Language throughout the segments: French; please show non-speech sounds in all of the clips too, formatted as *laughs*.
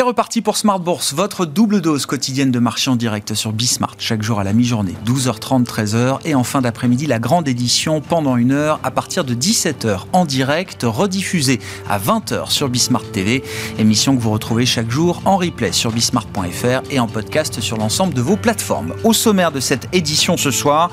C'est reparti pour Smart Bourse, votre double dose quotidienne de marché en direct sur Bismart, chaque jour à la mi-journée, 12h30, 13h, et en fin d'après-midi, la grande édition pendant une heure à partir de 17h en direct, rediffusée à 20h sur Bismart TV, émission que vous retrouvez chaque jour en replay sur bismart.fr et en podcast sur l'ensemble de vos plateformes. Au sommaire de cette édition ce soir,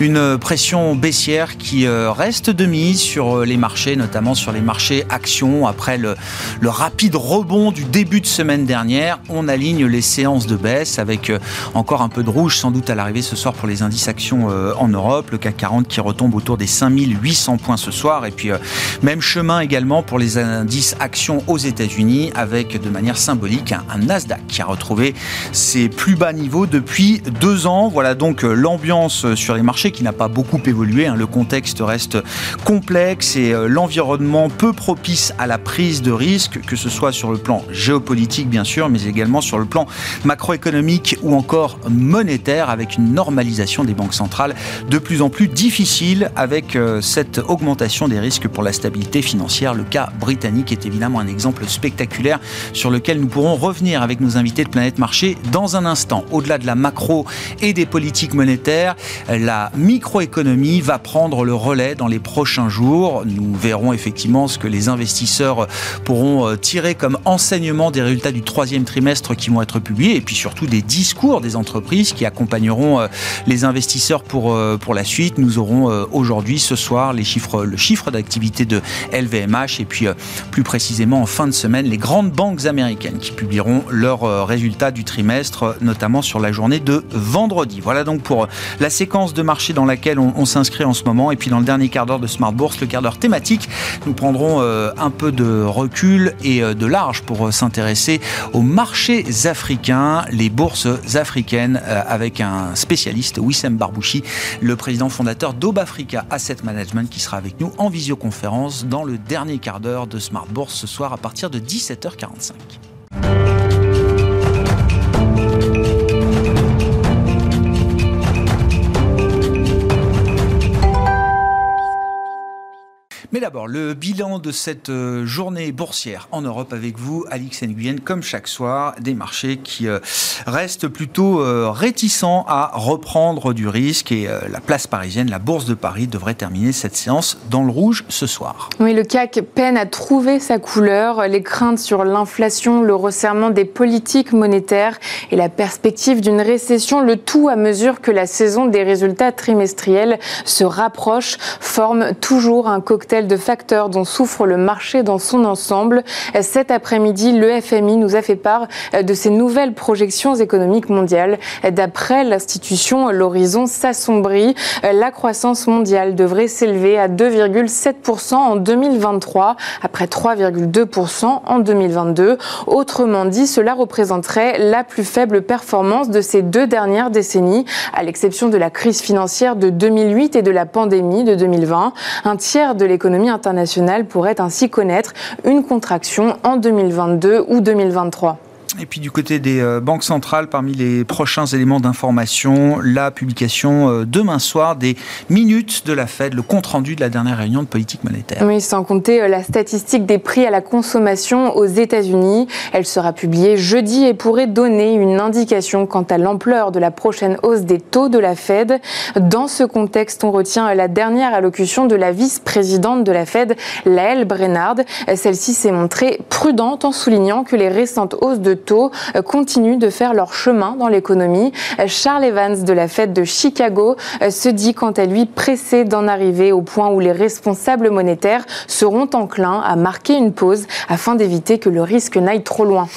une pression baissière qui euh, reste de mise sur euh, les marchés, notamment sur les marchés actions, après le, le rapide rebond du début de semaine dernière, on aligne les séances de baisse avec euh, encore un peu de rouge sans doute à l'arrivée ce soir pour les indices actions euh, en Europe, le CAC 40 qui retombe autour des 5800 points ce soir et puis euh, même chemin également pour les indices actions aux États-Unis avec de manière symbolique un, Nasdaq qui a retrouvé ses plus bas niveaux depuis deux ans. Voilà donc l'ambiance sur les marchés qui n'a pas beaucoup évolué. Hein. Le contexte reste complexe et l'environnement peu propice à la prise de risque, que ce soit sur le plan géopolitique bien sûr, mais également sur le plan macroéconomique ou encore monétaire, avec une normalisation des banques centrales de plus en plus difficile avec euh, cette augmentation des risques pour la stabilité financière. Le cas britannique est évidemment un exemple spectaculaire sur lequel nous pourrons revenir avec nos invités de Planète Marché dans un instant. Au-delà de la macro et des politiques monétaires, la microéconomie va prendre le relais dans les prochains jours. Nous verrons effectivement ce que les investisseurs pourront euh, tirer comme enseignement des résultats du troisième trimestre qui vont être publiés et puis surtout des discours des entreprises qui accompagneront euh, les investisseurs pour, euh, pour la suite. Nous aurons euh, aujourd'hui, ce soir, les chiffres, le chiffre d'activité de LVMH et puis plus précisément en fin de semaine, les grandes banques américaines qui publieront leurs résultats du trimestre, notamment sur la journée de vendredi. Voilà donc pour la séquence de marché dans laquelle on, on s'inscrit en ce moment. Et puis dans le dernier quart d'heure de Smart Bourse, le quart d'heure thématique, nous prendrons un peu de recul et de large pour s'intéresser aux marchés africains, les bourses africaines, euh, avec un spécialiste, Wissem Barbouchi, le président fondateur d'Obafrica Asset Management, qui sera avec nous en visioconférence dans le dernier quart d'heure de Smart Bourse ce soir à partir de 17h45. D'abord, le bilan de cette euh, journée boursière en Europe avec vous, Alix Nguyen, comme chaque soir, des marchés qui euh, restent plutôt euh, réticents à reprendre du risque et la place parisienne, la bourse de Paris, devrait terminer cette séance dans le rouge ce soir. Oui, le CAC peine à trouver sa couleur. Les craintes sur l'inflation, le resserrement des politiques monétaires et la perspective d'une récession, le tout à mesure que la saison des résultats trimestriels se rapproche, forment toujours un cocktail de facteurs dont souffre le marché dans son ensemble. Cet après-midi, le FMI nous a fait part de ses nouvelles projections économiques mondiales. D'après l'institution, l'horizon s'assombrit. La croissance mondiale devrait s'élever à 2,7% en 2023, après 3,2% en 2022. Autrement dit, cela représenterait la plus faible performance de ces deux dernières décennies, à l'exception de la crise financière de 2008 et de la pandémie de 2020. Un tiers de l'économie l'économie internationale pourrait ainsi connaître une contraction en 2022 ou 2023. Et puis du côté des euh, banques centrales, parmi les prochains éléments d'information, la publication euh, demain soir des minutes de la Fed, le compte-rendu de la dernière réunion de politique monétaire. Oui, sans compter euh, la statistique des prix à la consommation aux États-Unis. Elle sera publiée jeudi et pourrait donner une indication quant à l'ampleur de la prochaine hausse des taux de la Fed. Dans ce contexte, on retient la dernière allocution de la vice-présidente de la Fed, Laëlle Brennard. Celle-ci s'est montrée prudente en soulignant que les récentes hausses de taux euh, continuent de faire leur chemin dans l'économie. Euh, Charles Evans de la Fed de Chicago euh, se dit quant à lui pressé d'en arriver au point où les responsables monétaires seront enclins à marquer une pause afin d'éviter que le risque n'aille trop loin.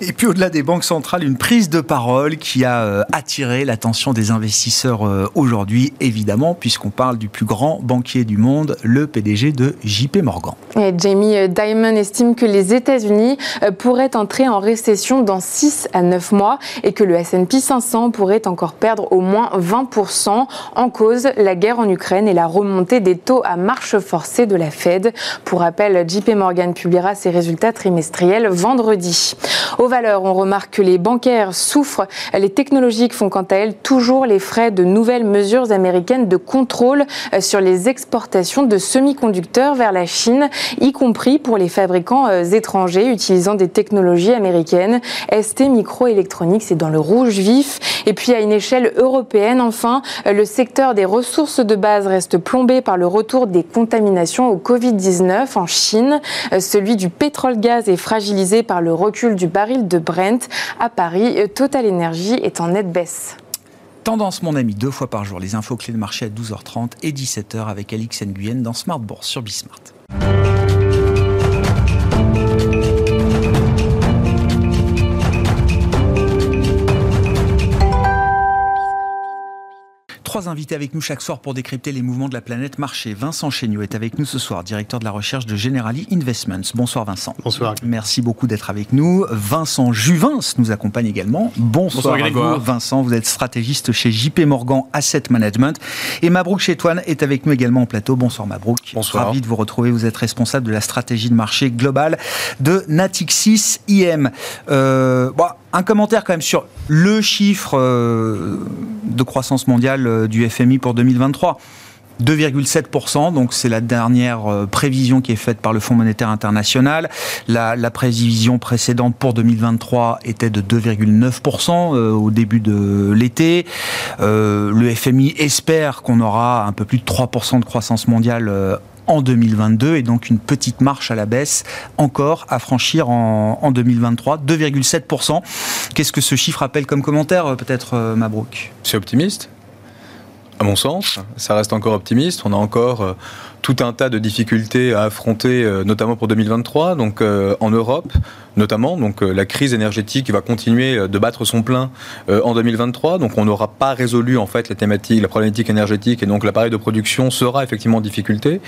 Et puis au-delà des banques centrales, une prise de parole qui a attiré l'attention des investisseurs aujourd'hui, évidemment, puisqu'on parle du plus grand banquier du monde, le PDG de JP Morgan. Et Jamie Dimon estime que les États-Unis pourraient entrer en récession dans 6 à 9 mois et que le S&P 500 pourrait encore perdre au moins 20% en cause la guerre en Ukraine et la remontée des taux à marche forcée de la Fed. Pour rappel, JP Morgan publiera ses résultats trimestriels vendredi. Au valeurs, on remarque que les bancaires souffrent. Les technologiques font quant à elles toujours les frais de nouvelles mesures américaines de contrôle euh, sur les exportations de semi-conducteurs vers la Chine, y compris pour les fabricants euh, étrangers utilisant des technologies américaines. ST Microelectronics est dans le rouge vif. Et puis à une échelle européenne, enfin, euh, le secteur des ressources de base reste plombé par le retour des contaminations au Covid-19 en Chine. Celui du pétrole-gaz est fragilisé par le recul du baril de Brent. À Paris, Total Energy est en nette baisse. Tendance, mon ami, deux fois par jour. Les infos clés de marché à 12h30 et 17h avec Alix Nguyen dans Smart Bourse sur Bismart. Trois invités avec nous chaque soir pour décrypter les mouvements de la planète marché. Vincent Chéniaud est avec nous ce soir, directeur de la recherche de Generali Investments. Bonsoir Vincent. Bonsoir. Merci beaucoup d'être avec nous. Vincent Juvins nous accompagne également. Bonsoir, Bonsoir à vous. Vincent, vous êtes stratégiste chez JP Morgan Asset Management. Et Mabrouk Chetouane est avec nous également en plateau. Bonsoir Mabrouk. Bonsoir. Ravi de vous retrouver. Vous êtes responsable de la stratégie de marché globale de Natixis IM. Euh, bon, un commentaire quand même sur le chiffre euh, de croissance mondiale euh, du FMI pour 2023. 2,7%, donc c'est la dernière euh, prévision qui est faite par le Fonds monétaire international. La, prévision précédente pour 2023 était de 2,9% au début de l'été. le FMI espère qu'on aura un peu plus de 3% de croissance mondiale en 2022 et donc une petite marche à la baisse encore à franchir en, 2023, 2,7%. Qu'est-ce que ce chiffre appelle comme commentaire euh, peut-être euh, Mabrouk? C'est optimiste à mon sens, ça reste encore optimiste. On a encore euh, tout un tas de difficultés à affronter, notamment pour 2023. Donc en Europe, notamment. Donc euh, la crise énergétique va continuer euh, de battre son plein euh, en 2023. Donc on n'aura pas résolu en fait la problématique énergétique et donc l'appareil de production sera effectivement en difficulté.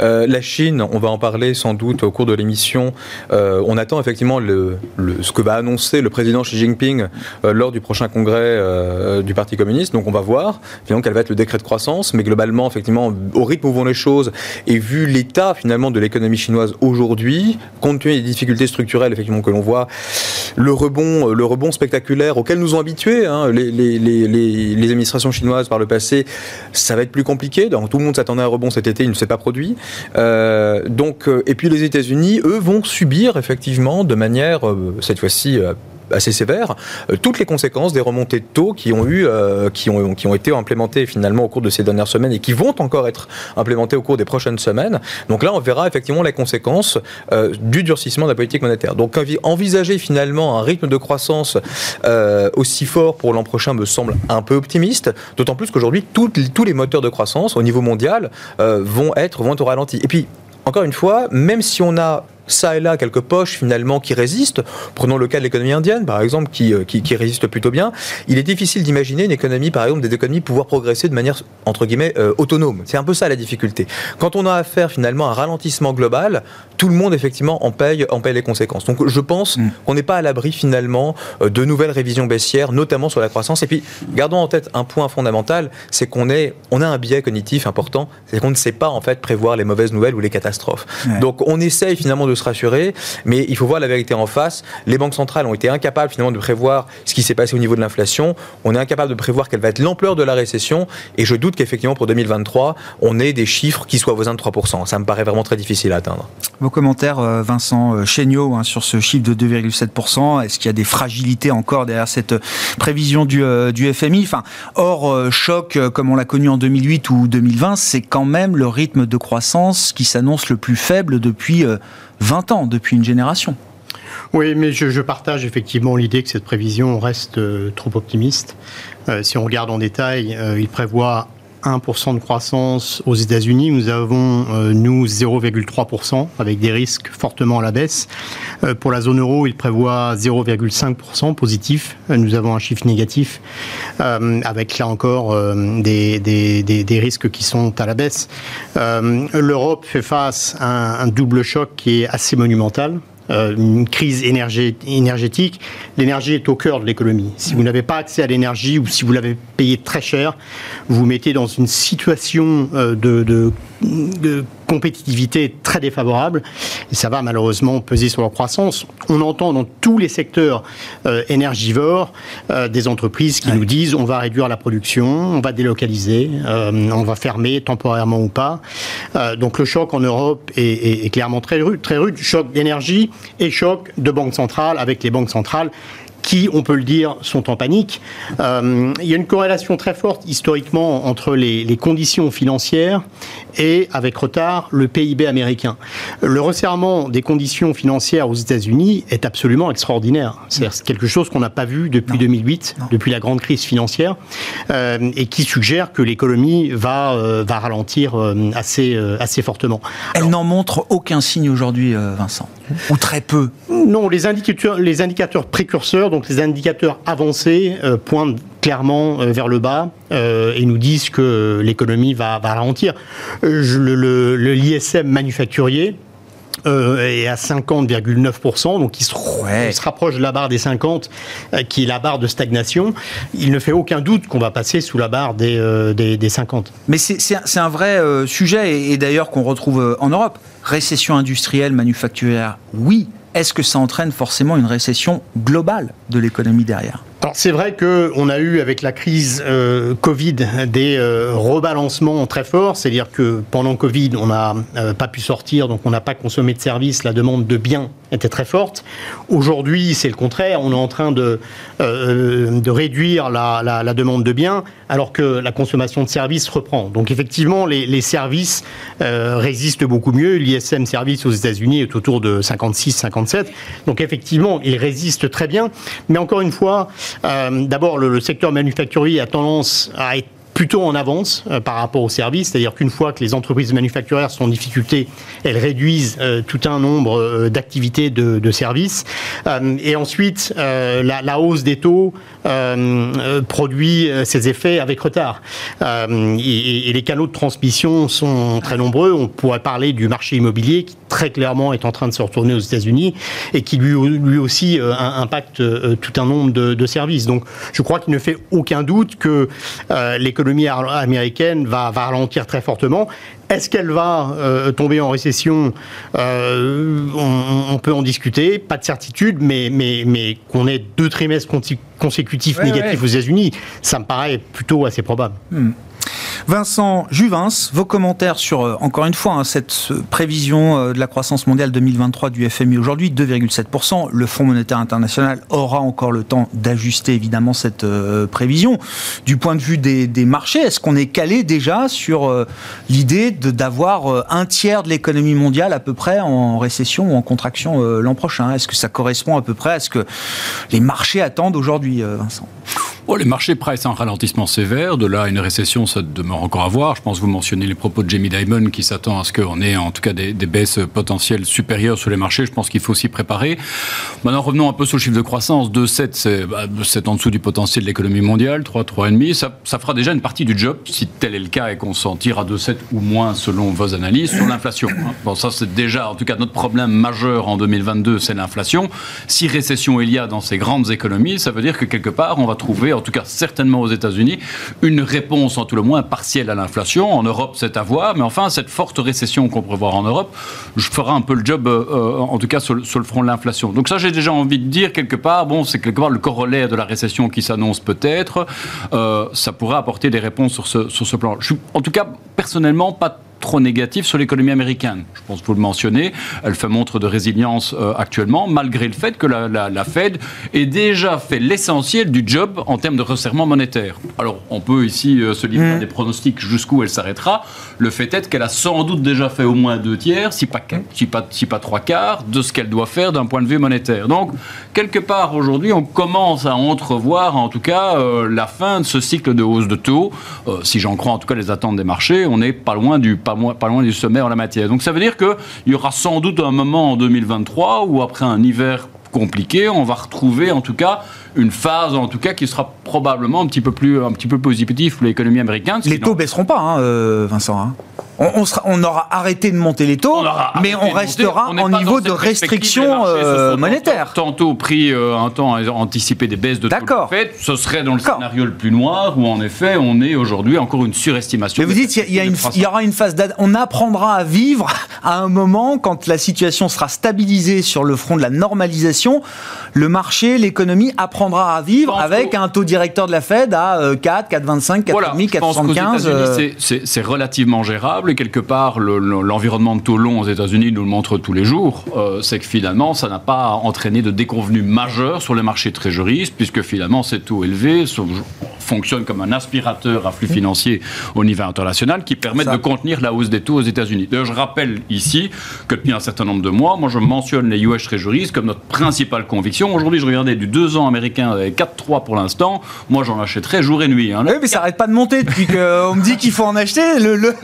la Chine, on va en parler sans doute au cours de l'émission. on attend effectivement le, ce que va annoncer le président Xi Jinping lors du prochain congrès du Parti communiste. Donc on va voir finalement quel va être le décret de croissance. Mais globalement, effectivement, au rythme où vont les choses et vu l'état finalement de l'économie chinoise aujourd'hui, compte tenu des difficultés structurelles effectivement que l'on voit le rebond, le rebond spectaculaire auquel nous ont habitués hein, les, administrations chinoises par le passé. Ça va être plus compliqué. Tout le monde s'attendait à un rebond cet été, il ne s'est pas produit. Euh, donc, euh, et puis les États-Unis, eux, vont subir effectivement de manière, euh, cette fois-ci, assez sévère, euh, toutes les conséquences des remontées de taux qui ont eu, euh, qui ont, été implémentées finalement au cours de ces dernières semaines et qui vont encore être implémentées au cours des prochaines semaines. Donc là, on verra effectivement les conséquences euh, du durcissement de la politique monétaire. Donc envisager finalement un rythme de croissance aussi fort pour l'an prochain me semble un peu optimiste, d'autant plus qu'aujourd'hui tous les moteurs de croissance au niveau mondial vont être vont être au ralenti. Et puis encore une fois, même si on a ça et là quelques poches finalement qui résistent. Prenons le cas de l'économie indienne, par exemple, qui, euh, qui, qui, résiste plutôt bien. Il est difficile d'imaginer une économie, par exemple, des économies pouvoir progresser de manière, entre guillemets, euh, autonome. C'est un peu ça la difficulté. Quand on a affaire finalement à un ralentissement global, tout le monde effectivement en paye, en paye les conséquences. Donc je pense mm. qu'on n'est pas à l'abri finalement euh, de nouvelles révisions baissières, notamment sur la croissance. Et puis, gardons en tête un point fondamental, c'est qu'on est, on a un biais cognitif important, c'est qu'on ne sait pas en fait prévoir les mauvaises nouvelles ou les catastrophes. Donc on essaye finalement de se rassurer, mais il faut voir la vérité en face. Les banques centrales ont été incapables finalement de prévoir ce qui s'est passé au niveau de l'inflation. On est incapable de prévoir quelle va être l'ampleur de la récession, et je doute qu'effectivement pour 2023, on ait des chiffres qui soient voisins de 3%. Ça me paraît vraiment très difficile à atteindre. Vos commentaires, euh, Vincent euh, Chéniaud, hein, sur ce chiffre de 2,7%. Est-ce qu'il y a des fragilités encore derrière cette euh, prévision du, FMI enfin, Hors choc, comme on l'a connu en 2008 ou 2020, c'est quand même le rythme de croissance qui s'annonce le plus faible depuis 20 ans, depuis une génération. Oui, mais je, partage effectivement l'idée que cette prévision reste trop optimiste. si on regarde en détail, il prévoit 1% de croissance aux États-Unis. Nous avons, euh, nous, 0,3% avec des risques fortement à la baisse. Euh, pour la zone euro, il prévoit 0,5% positif. Euh, nous avons un chiffre négatif avec là encore des, des, des, risques qui sont à la baisse. L'Europe fait face à un double choc qui est assez monumental. Euh, une crise énergétique. L'énergie est au cœur de l'économie. Si vous n'avez pas accès à l'énergie ou si vous l'avez payé très cher, vous vous mettez dans une situation euh, de, de compétitivité très défavorable et ça va malheureusement peser sur leur croissance. On entend dans tous les secteurs euh, énergivores euh, des entreprises qui nous disent on va réduire la production, on va délocaliser, euh, on va fermer temporairement ou pas. donc le choc en Europe est, est clairement très rude, très rude, choc d'énergie et choc de banque centrale avec les banques centrales qui, on peut le dire, sont en panique. Euh, il y a une corrélation très forte historiquement entre les, les, conditions financières et, avec retard, le PIB américain. Le resserrement des conditions financières aux États-Unis est absolument extraordinaire. C'est quelque chose qu'on n'a pas vu depuis 2008, depuis la grande crise financière, euh, et qui suggère que l'économie va, euh, va ralentir assez, assez fortement. Elle n'en montre aucun signe aujourd'hui, Vincent, *laughs* ou très peu. Non, les indicateurs, les indicateurs précurseurs donc les indicateurs avancés euh, pointent clairement euh, vers le bas euh, et nous disent que l'économie va, ralentir. L'ISM manufacturier, est à 50,9%, donc il se, se, rapproche de la barre des 50, qui est la barre de stagnation. Il ne fait aucun doute qu'on va passer sous la barre des, des, 50. Mais c'est un vrai sujet, et, et d'ailleurs qu'on retrouve en Europe. Récession industrielle, manufacturière, oui, est-ce que ça entraîne forcément une récession globale de l'économie derrière? Alors c'est vrai qu'on a eu avec la crise euh, Covid des euh, rebalancements très forts, c'est-à-dire que pendant Covid on n'a euh, pas pu sortir, donc on n'a pas consommé de services, la demande de biens était très forte. Aujourd'hui c'est le contraire, on est en train de, de réduire la, la, demande de biens alors que la consommation de services reprend. Donc effectivement les, les services résistent beaucoup mieux, l'ISM service aux États-Unis est autour de 56-57, donc effectivement il résiste très bien, mais encore une fois, euh, d'abord, le, secteur manufacturier a tendance à être plutôt en avance euh, par rapport aux services, c'est-à-dire qu'une fois que les entreprises manufacturières sont en difficulté, elles réduisent euh, tout un nombre d'activités de, services. et ensuite, la, hausse des taux produit ses effets avec retard. Et, les canaux de transmission sont très nombreux. On pourrait parler du marché immobilier qui très clairement est en train de se retourner aux États-Unis et qui lui, lui aussi euh, impacte euh, tout un nombre de, services. Donc je crois qu'il ne fait aucun doute que euh, l'économie américaine va, va, ralentir très fortement. Est-ce qu'elle va tomber en récession on, peut en discuter, pas de certitude, mais, mais, mais qu'on ait deux trimestres consécutifs négatifs aux États-Unis, ça me paraît plutôt assez probable. Hmm. Vincent Juvins, vos commentaires sur, euh, encore une fois, hein, cette prévision euh, de la croissance mondiale 2023 du FMI aujourd'hui, 2,7%. Le Fonds monétaire international aura encore le temps d'ajuster évidemment cette euh, prévision. Du point de vue des, marchés, est-ce qu'on est calé déjà sur l'idée d'avoir un tiers de l'économie mondiale à peu près en récession ou en contraction l'an prochain? Est-ce que ça correspond à peu près à ce que les marchés attendent aujourd'hui, Vincent? Les marchés pressent un ralentissement sévère. De là une récession, ça demeure encore à voir. Je pense que vous mentionnez les propos de Jamie Dimon qui s'attend à ce qu'on ait en tout cas des, baisses potentielles supérieures sur les marchés. Je pense qu'il faut s'y préparer. Maintenant, revenons un peu sur le chiffre de croissance. 2,7, bah, c'est en dessous du potentiel de l'économie mondiale. 3, 3,5. Ça, ça fera déjà une partie du job, si tel est le cas et qu'on s'en tire à 2,7 ou moins selon vos analyses, sur l'inflation. Bon, ça, c'est déjà, en tout cas, notre problème majeur en 2022, c'est l'inflation. Si récession il y a dans ces grandes économies, ça veut dire que quelque part, on va trouver en tout cas certainement aux États-Unis, une réponse en tout le moins partielle à l'inflation. En Europe, c'est à voir, mais enfin, cette forte récession qu'on pourrait voir en Europe je fera un peu le job, euh, euh, en tout cas sur, le front de l'inflation. Donc ça, j'ai déjà envie de dire quelque part, bon, c'est quelque part le corollaire de la récession qui s'annonce peut-être. Euh, ça pourrait apporter des réponses sur ce, sur ce plan. Je suis en tout cas personnellement pas trop négative sur l'économie américaine. Je pense que vous le mentionnez, elle fait montre de résilience euh, actuellement, malgré le fait que la, Fed ait déjà fait l'essentiel du job en termes de resserrement monétaire. Alors, on peut ici euh, se livrer mmh. des pronostics jusqu'où elle s'arrêtera. Le fait est qu'elle a sans doute déjà fait au moins deux tiers, si pas, si pas, si pas trois quarts, de ce qu'elle doit faire d'un point de vue monétaire. Donc, quelque part, aujourd'hui, on commence à entrevoir, en tout cas, euh, la fin de ce cycle de hausse de taux. si j'en crois, en tout cas, les attentes des marchés, on n'est pas loin du pas, pas loin du sommet en la matière. Donc ça veut dire qu'il y aura sans doute un moment en 2023 où après un hiver compliqué, on va retrouver en tout cas une phase en tout cas qui sera probablement un petit peu plus un petit peu positif pour l'économie américaine. Les taux baisseront pas, hein, euh, Vincent. Hein. On, aura arrêté de monter les taux, mais on restera en niveau de restriction euh, monétaire. Tantôt pris euh, un temps à anticiper des baisses de taux. D'accord. Ce serait dans le scénario le plus noir où en effet on est aujourd'hui encore une surestimation. Mais vous dites il y, y, aura une phase on apprendra à vivre à un moment quand la situation sera stabilisée sur le front de la normalisation, le marché, l'économie apprendra à vivre avec un taux directeur de la Fed à 4, 4,25, 4,5, 4,75. C'est relativement gérable et quelque part l'environnement de taux long aux États-Unis nous le montre tous les jours, euh, c'est que finalement ça n'a pas entraîné de déconvenus majeurs sur les marchés trésoristes puisque finalement ces taux élevés fonctionnent comme un aspirateur à flux financiers au niveau international qui permettent de contenir la hausse des taux aux États-Unis. Je rappelle ici que depuis un certain nombre de mois, moi je mentionne les US Treasuries comme notre principale conviction. Aujourd'hui, je regardais du 2 ans américain avec 4-3 pour l'instant. Moi, j'en achèterais jour et nuit. Hein. Oui, mais ça n'arrête pas de monter depuis qu'on me dit qu'il faut en acheter. Le, le,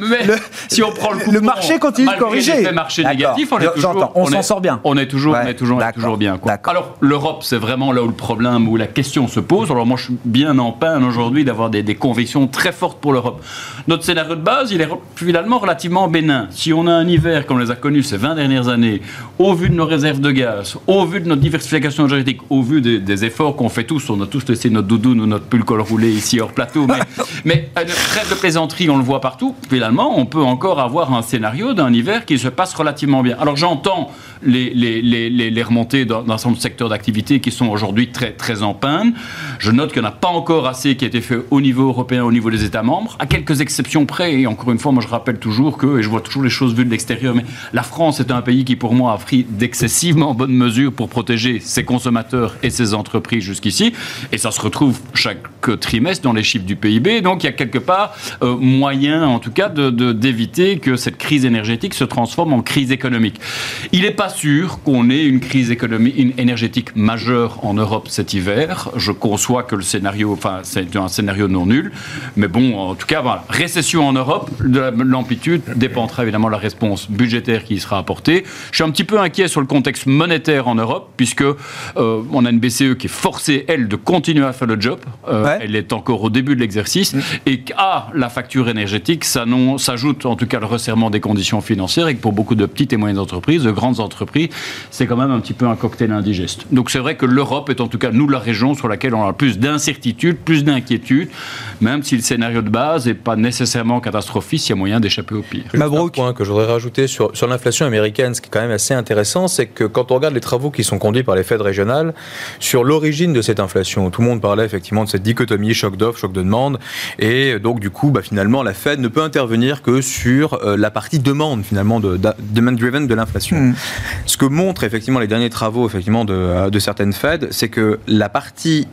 si on prend le, le marché continue de corriger. Le marché négatif, on est toujours, on, s'en sort bien. On est toujours, on est toujours, toujours bien. Quoi. Alors l'Europe, c'est vraiment là où le problème, où la question se pose. Alors moi, je suis bien en peine aujourd'hui d'avoir des, des, convictions très fortes pour l'Europe. Notre scénario de base, il est finalement relativement bénin. Si on a un hiver comme on les a connus ces 20 dernières années, au vu de nos réserves de gaz, au vu de notre diversification énergétique, au vu des, efforts qu'on fait tous, on a tous laissé notre doudoune ou notre pull col roulé ici hors plateau, mais, *laughs* mais euh, trêve de plaisanterie, on le voit partout. Finalement, on encore avoir un scénario d'un hiver qui se passe relativement bien. Alors j'entends les, les, les, remontées dans, un certain nombre de secteurs d'activité qui sont aujourd'hui très, très en panne. Je note qu'il n'y en a pas encore assez qui a été fait au niveau européen, au niveau des États membres, à quelques exceptions près. Et encore une fois, moi je rappelle toujours que, et je vois toujours les choses vues de l'extérieur, mais la France est un pays qui pour moi a pris d'excessivement bonnes mesures pour protéger ses consommateurs et ses entreprises jusqu'ici. Et ça se retrouve chaque trimestre dans les chiffres du PIB. Donc il y a quelque part euh, moyen, en tout cas, d'éviter de, d'éviter que cette crise énergétique se transforme en crise économique. Il n'est pas sûr qu'on ait une crise économique, une énergétique majeure en Europe cet hiver. Je conçois que le scénario, enfin, c'est un scénario non nul. Mais bon, en tout cas, voilà. Récession en Europe, de l'amplitude dépendra évidemment de la réponse budgétaire qui y sera apportée. Je suis un petit peu inquiet sur le contexte monétaire en Europe, puisque euh, on a une BCE qui est forcée, elle, de continuer à faire le job. Euh, elle est encore au début de l'exercice. Mm. Et qu'à la facture énergétique s'ajoute en tout cas le resserrement des conditions financières et que pour beaucoup de petites et moyennes entreprises, de grandes entreprises, c'est quand même un petit peu un cocktail indigeste. Donc c'est vrai que l'Europe est en tout cas, nous, la région sur laquelle on a plus d'incertitudes, plus d'inquiétudes, même si le scénario de base n'est pas nécessairement catastrophiste, il y a moyen d'échapper au pire. Un point que je voudrais rajouter sur, sur l'inflation américaine, ce qui est quand même assez intéressant, c'est que quand on regarde les travaux qui sont conduits par les Fed régionales sur l'origine de cette inflation, tout le monde parlait effectivement de cette dichotomie choc d'offre, choc de demande, et donc du coup, bah, finalement, la Fed ne peut intervenir que sur euh, la partie demande finalement de, demand driven de l'inflation. Hmm. Ce que montrent effectivement les derniers travaux effectivement de, de certaines Fed, c'est que la partie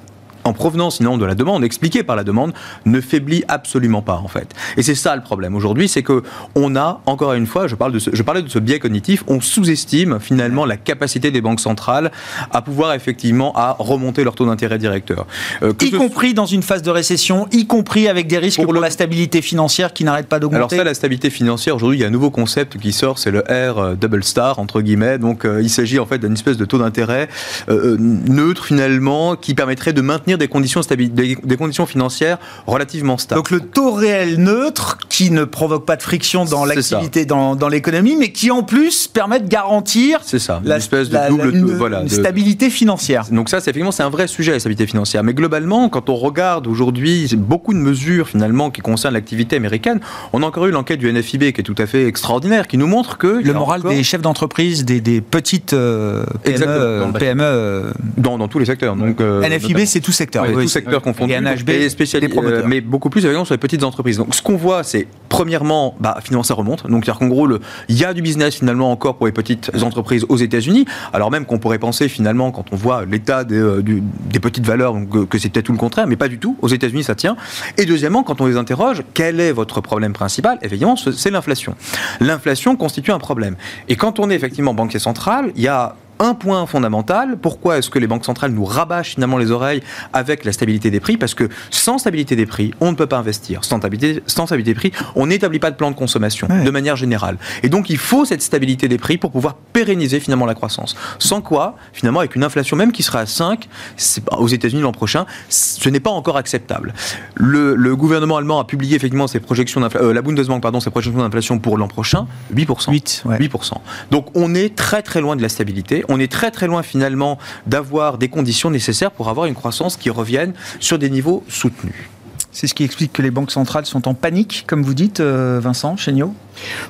en provenance sinon de la demande, expliquée par la demande, ne faiblit absolument pas en fait. Et c'est ça le problème aujourd'hui, c'est que on a encore une fois, je, parle de je parlais de ce biais cognitif, on sous-estime finalement la capacité des banques centrales à pouvoir effectivement à remonter leur taux d'intérêt directeur. Euh, y compris dans une phase de récession, y compris avec des risques pour, la stabilité financière qui n'arrête pas d'augmenter. Alors ça, la stabilité financière, aujourd'hui, il y a un nouveau concept qui sort, c'est le R euh, double star entre guillemets. Donc euh, il s'agit en fait d'une espèce de taux d'intérêt neutre finalement qui permettrait de maintenir des conditions, des, des conditions financières relativement stables. Donc le taux réel neutre qui ne provoque pas de friction dans l'activité, dans, dans l'économie, mais qui en plus permet de garantir ça, une espèce de double une, voilà, stabilité financière. Donc ça, c'est effectivement c'est un vrai sujet la stabilité financière. Mais globalement, quand on regarde aujourd'hui beaucoup de mesures finalement qui concernent l'activité américaine, on a encore eu l'enquête du NFIB qui est tout à fait extraordinaire, qui nous montre que le moral des chefs d'entreprise, des, des petites PME, PME dans, dans, tous les secteurs. Donc NFIB, c'est tous secteur, Ouais, oui, tout secteur confondu. Et NHB, et spéciali- euh, mais beaucoup plus évidemment sur les petites entreprises. Donc ce qu'on voit, c'est premièrement, bah, finalement ça remonte. Donc c'est-à-dire qu'en gros, il y a du business finalement encore pour les petites entreprises aux États-Unis. Alors même qu'on pourrait penser finalement, quand on voit l'état des, euh, du- des petites valeurs, donc, euh, que c'est peut-être tout le contraire, mais pas du tout. Aux États-Unis, ça tient. Et deuxièmement, quand on les interroge, quel est votre problème principal? Évidemment, ce- c'est l'inflation. L'inflation constitue un problème. Et quand on est effectivement banquier central, il y a un point fondamental, pourquoi est-ce que les banques centrales nous rabâchent finalement les oreilles avec la stabilité des prix? Parce que sans stabilité des prix, on ne peut pas investir. Sans stabilité, sans stabilité des prix, on n'établit pas de plan de consommation Ouais. de manière générale. Et donc il faut cette stabilité des prix pour pouvoir pérenniser finalement la croissance. Sans quoi, finalement, avec une inflation même qui sera à 5 c'est pas- aux États-Unis l'an prochain, ce n'est pas encore acceptable. Le, le gouvernement allemand a publié effectivement ses projections d'inflation, la Bundesbank pardon, ses projections d'inflation pour l'an prochain, 8%. 8, ouais. 8%. Donc on est très très loin de la stabilité. On est très très loin finalement d'avoir des conditions nécessaires pour avoir une croissance qui revienne sur des niveaux soutenus. C'est ce qui explique que les banques centrales sont en panique, comme vous dites, euh, Vincent Chéniaud?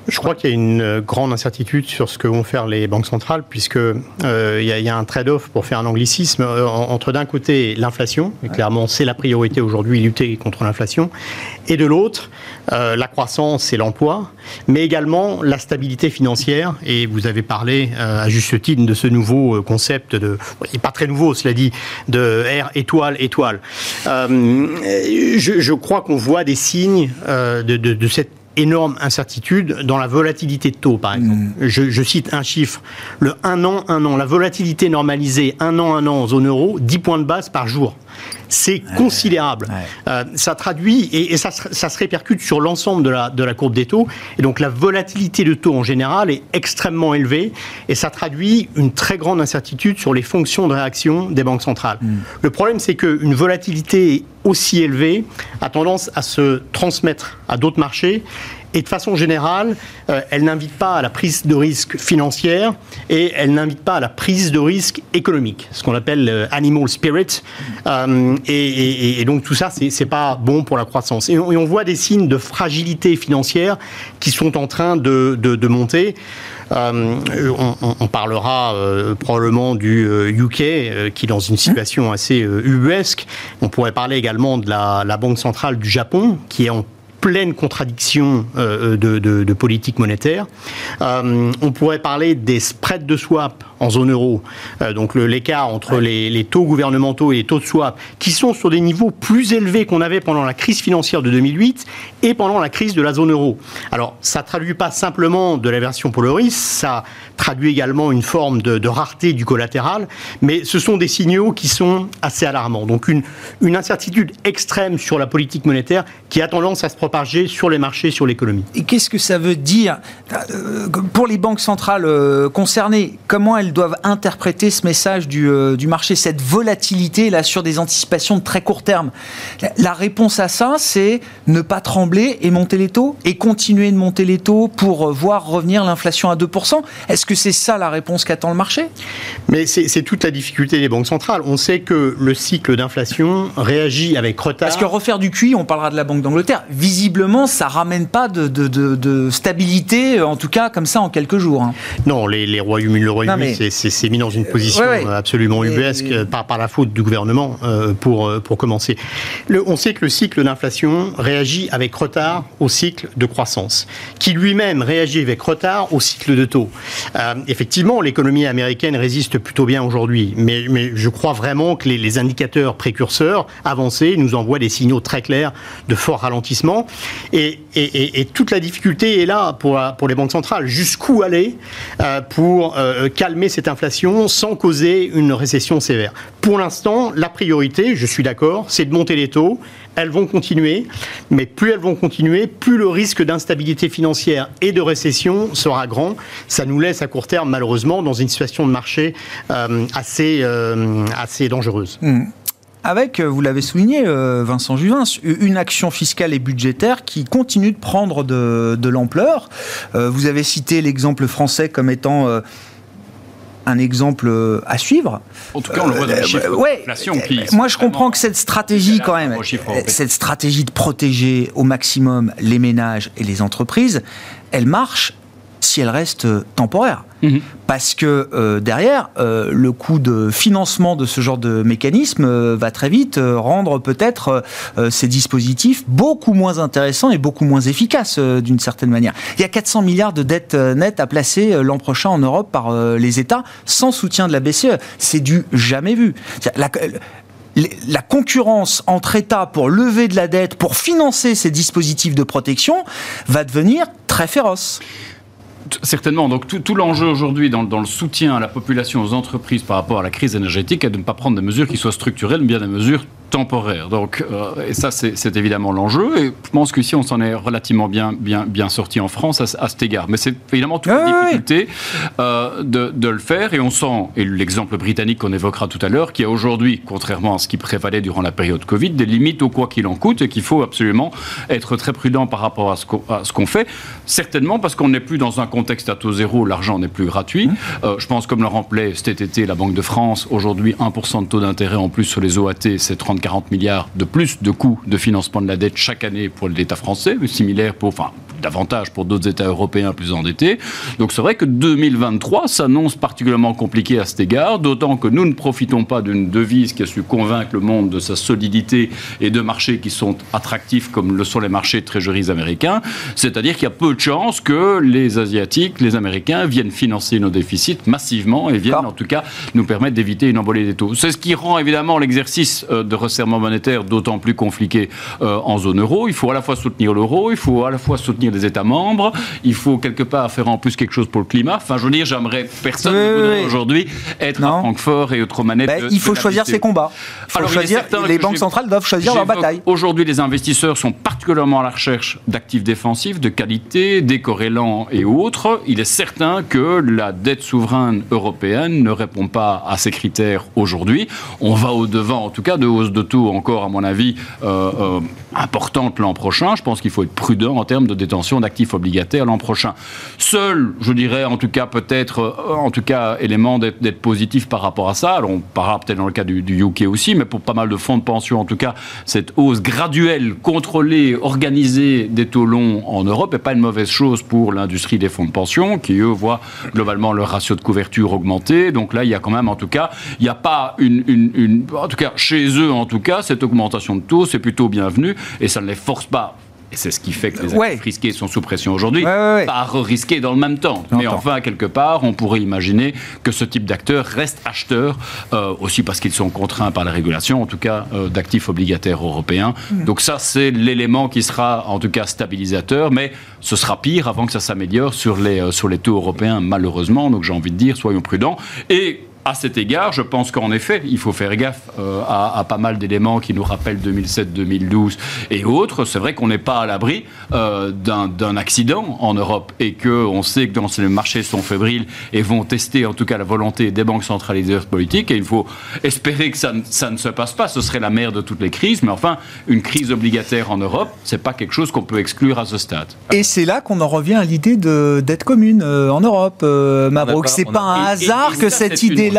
Je crois qu'il y a une euh, grande incertitude sur ce que vont faire les banques centrales, puisque euh, il y, a- il y a un trade-off pour faire un anglicisme euh, en- entre d'un côté l'inflation, et clairement c'est la priorité aujourd'hui lutter contre l'inflation, et de l'autre euh, la croissance et l'emploi, mais également la stabilité financière. Et vous avez parlé euh, à juste titre de ce nouveau concept de, il n'est pas très nouveau, cela dit, de R étoile étoile. Je, je crois qu'on voit des signes de, de- de cette énorme incertitude dans la volatilité de taux, par exemple. Je, je cite un chiffre. Le 1 an, 1 an, la volatilité normalisée 1 an, 1 an en zone euro, 10 points de base par jour. C'est considérable. Euh, ça traduit, et, et ça, se- ça se répercute sur l'ensemble de la, de la courbe des taux. Et donc la volatilité de taux en général est extrêmement élevée, et ça traduit une très grande incertitude sur les fonctions de réaction des banques centrales. Le problème, c'est qu'une volatilité aussi élevée a tendance à se transmettre à d'autres marchés. Et de façon générale, euh, elle n'invite pas à la prise de risque financière et elle n'invite pas à la prise de risque économique, ce qu'on appelle euh, animal spirit. Euh, et, donc tout ça, c'est pas bon pour la croissance. Et on, voit des signes de fragilité financière qui sont en train de, de- monter. On, parlera probablement du UK qui est dans une situation assez ubuesque. On pourrait parler également de la Banque centrale du Japon qui est en pleine contradiction euh, de, de- de politique monétaire. Euh, on pourrait parler des spreads de swap en zone euro, euh, donc le- l'écart entre les, les taux gouvernementaux et les taux de swap, qui sont sur des niveaux plus élevés qu'on avait pendant la crise financière de 2008 et pendant la crise de la zone euro. Alors, ça traduit pas simplement de l'aversion pour le risque, ça traduit également une forme de, de rareté du collatéral, mais ce sont des signaux qui sont assez alarmants. Donc, une, une incertitude extrême sur la politique monétaire qui a tendance à se propager sur les marchés, sur l'économie. Et qu'est-ce que ça veut dire euh, pour les banques centrales euh, concernées Comment elles doivent interpréter ce message du, euh, du marché, cette volatilité là sur des anticipations de très court terme? La, la réponse à ça, c'est ne pas trembler et monter les taux et continuer de monter les taux pour voir revenir l'inflation à 2%. Est-ce que c'est ça la réponse qu'attend le marché? Mais c'est c'est toute la difficulté des banques centrales. On sait que le cycle d'inflation réagit avec retard. Parce que refaire du QI, on parlera de la Banque d'Angleterre, visiblement, ça ramène pas de, de- de- de stabilité, en tout cas comme ça en quelques jours. hein. Non, les, les Royaumes-Uni, le Royaume-Uni mais- c'est mis dans une position ouais, ouais. euh, absolument Mais- ubuesque par, par la faute du gouvernement euh, pour, euh, pour commencer. Le- on sait que le cycle d'inflation réagit avec retard au cycle de croissance, qui lui-même réagit avec retard au cycle de taux. Euh, effectivement, l'économie américaine résiste plutôt bien aujourd'hui, mais, mais je crois vraiment que les, les indicateurs précurseurs avancés nous envoient des signaux très clairs de fort ralentissement. Et, toute la difficulté est là pour, les banques centrales. Jusqu'où aller euh, pour euh, calmer cette inflation sans causer une récession sévère? Pour l'instant, la priorité, je suis d'accord, c'est de monter les taux. Elles vont continuer, mais plus elles vont continuer, plus le risque d'instabilité financière et de récession sera grand. Ça nous laisse à court terme, malheureusement, dans une situation de marché euh, assez, assez dangereuse. Avec, euh, vous l'avez souligné, euh, Vincent Juvin, une action fiscale et budgétaire qui continue de prendre de, de l'ampleur. Euh, vous avez cité l'exemple français comme étant un exemple à suivre. En tout cas, on le voit dans les chiffres ouais, qui Moi, je comprends que cette stratégie, quand même, cette stratégie de protéger au maximum les ménages et les entreprises, elle marche si elle reste euh, temporaire. Mhm. Parce que euh, derrière, euh, le coût de financement de ce genre de mécanisme euh, va très vite rendre peut-être ces dispositifs beaucoup moins intéressants et beaucoup moins efficaces d'une certaine manière. Il y a 400 milliards de dettes nettes à placer l'an prochain en Europe par les États sans soutien de la BCE. C'est du jamais vu. La concurrence entre États pour lever de la dette, pour financer ces dispositifs de protection, va devenir très féroce. Certainement. Donc tout, l'enjeu aujourd'hui dans, dans le soutien à la population, aux entreprises par rapport à la crise énergétique est de ne pas prendre des mesures qui soient structurelles, mais bien des mesures temporaires. Donc, euh, et ça, c'est évidemment l'enjeu. Et je pense qu'ici, on s'en est relativement bien, bien, bien sorti en France à, ce- à cet égard. Mais c'est évidemment toute Ouais, la difficulté euh, de, de le faire. Et on sent, et l'exemple britannique qu'on évoquera tout à l'heure, qu'il y a aujourd'hui, contrairement à ce qui prévalait durant la période Covid, des limites au quoi qu'il en coûte et qu'il faut absolument être très prudent par rapport à ce qu'on fait. Certainement parce qu'on n'est plus dans un contexte à taux zéro, l'argent n'est plus gratuit. Mmh. Euh, je pense, comme le rappelait cet été la Banque de France, aujourd'hui 1% de taux d'intérêt en plus sur les OAT, c'est 30-40 milliards de plus de coûts de financement de la dette chaque année pour l'État français, similaire pour, enfin, davantage pour d'autres États européens plus endettés. Donc c'est vrai que 2023 s'annonce particulièrement compliqué à cet égard, d'autant que nous ne profitons pas d'une devise qui a su convaincre le monde de sa solidité et de marchés qui sont attractifs comme le sont les marchés de trésoreries américains. C'est-à-dire qu'il y a peu de chances que les Asiatiques, les Américains viennent financer nos déficits massivement et viennent en tout cas nous permettre d'éviter une envolée des taux. C'est ce qui rend évidemment l'exercice euh, de resserrement monétaire d'autant plus compliqué euh, en zone euro. Il faut à la fois soutenir l'euro, il faut à la fois soutenir les États membres, il faut quelque part faire en plus quelque chose pour le climat. Enfin, je veux dire, j'aimerais personne Oui, oui, aujourd'hui être Non. à Francfort et autres manettes. Ben, il faut choisir ses combats. Il faut Alors, choisir, les que banques centrales doivent choisir leur bataille. Aujourd'hui, les investisseurs sont particulièrement à la recherche d'actifs défensifs, de qualité, décorrélants et autres. Il est certain que la dette souveraine européenne ne répond pas à ces critères aujourd'hui. On va au-devant, en tout cas, de hausses de taux encore, à mon avis, euh, euh, importantes l'an prochain. Je pense qu'il faut être prudent en termes de détention d'actifs obligataires l'an prochain. Seul, je dirais, en tout cas, peut-être, euh, en tout cas, élément d'être positif par rapport à ça. Alors, on parlera peut-être dans le cas du, UK aussi, mais pour pas mal de fonds de pension, en tout cas, cette hausse graduelle, contrôlée, organisée des taux longs en Europe n'est pas une mauvaise chose pour l'industrie des fonds de pension, qui, eux, voient globalement leur ratio de couverture augmenter. Donc là, il y a quand même, en tout cas, il n'y a pas une- une- En tout cas, chez eux, en tout cas, cette augmentation de taux, c'est plutôt bienvenu, et ça ne les force pas. Et c'est ce qui fait que les actifs Ouais. risqués sont sous pression aujourd'hui, Ouais, ouais, pas risquer dans le même temps. Mais enfin, quelque part, on pourrait imaginer que ce type d'acteurs reste acheteur, euh, aussi parce qu'ils sont contraints par la régulation, en tout cas, euh, d'actifs obligataires européens. Mmh. Donc ça, c'est l'élément qui sera, en tout cas, stabilisateur, mais ce sera pire avant que ça s'améliore sur les, euh, sur les taux européens, malheureusement. Donc j'ai envie de dire, soyons prudents. Et à cet égard, je pense qu'en effet, il faut faire gaffe euh, à, à pas mal d'éléments qui nous rappellent 2007, 2012 et autres. C'est vrai qu'on n'est pas à l'abri euh, d'un accident en Europe et qu'on sait que dans les marchés sont fébriles et vont tester en tout cas la volonté des banques centralisées politiques. Et il faut espérer que ça, ne- ça ne se passe pas. Ce serait la mère de toutes les crises. Mais enfin, une crise obligataire en Europe, c'est pas quelque chose qu'on peut exclure à ce stade. Et c'est là qu'on en revient à l'idée de dette commune euh, en Europe, euh, Mabrouk. pas- C'est pas a- un Et- et- hasard et que ça, cette idée-là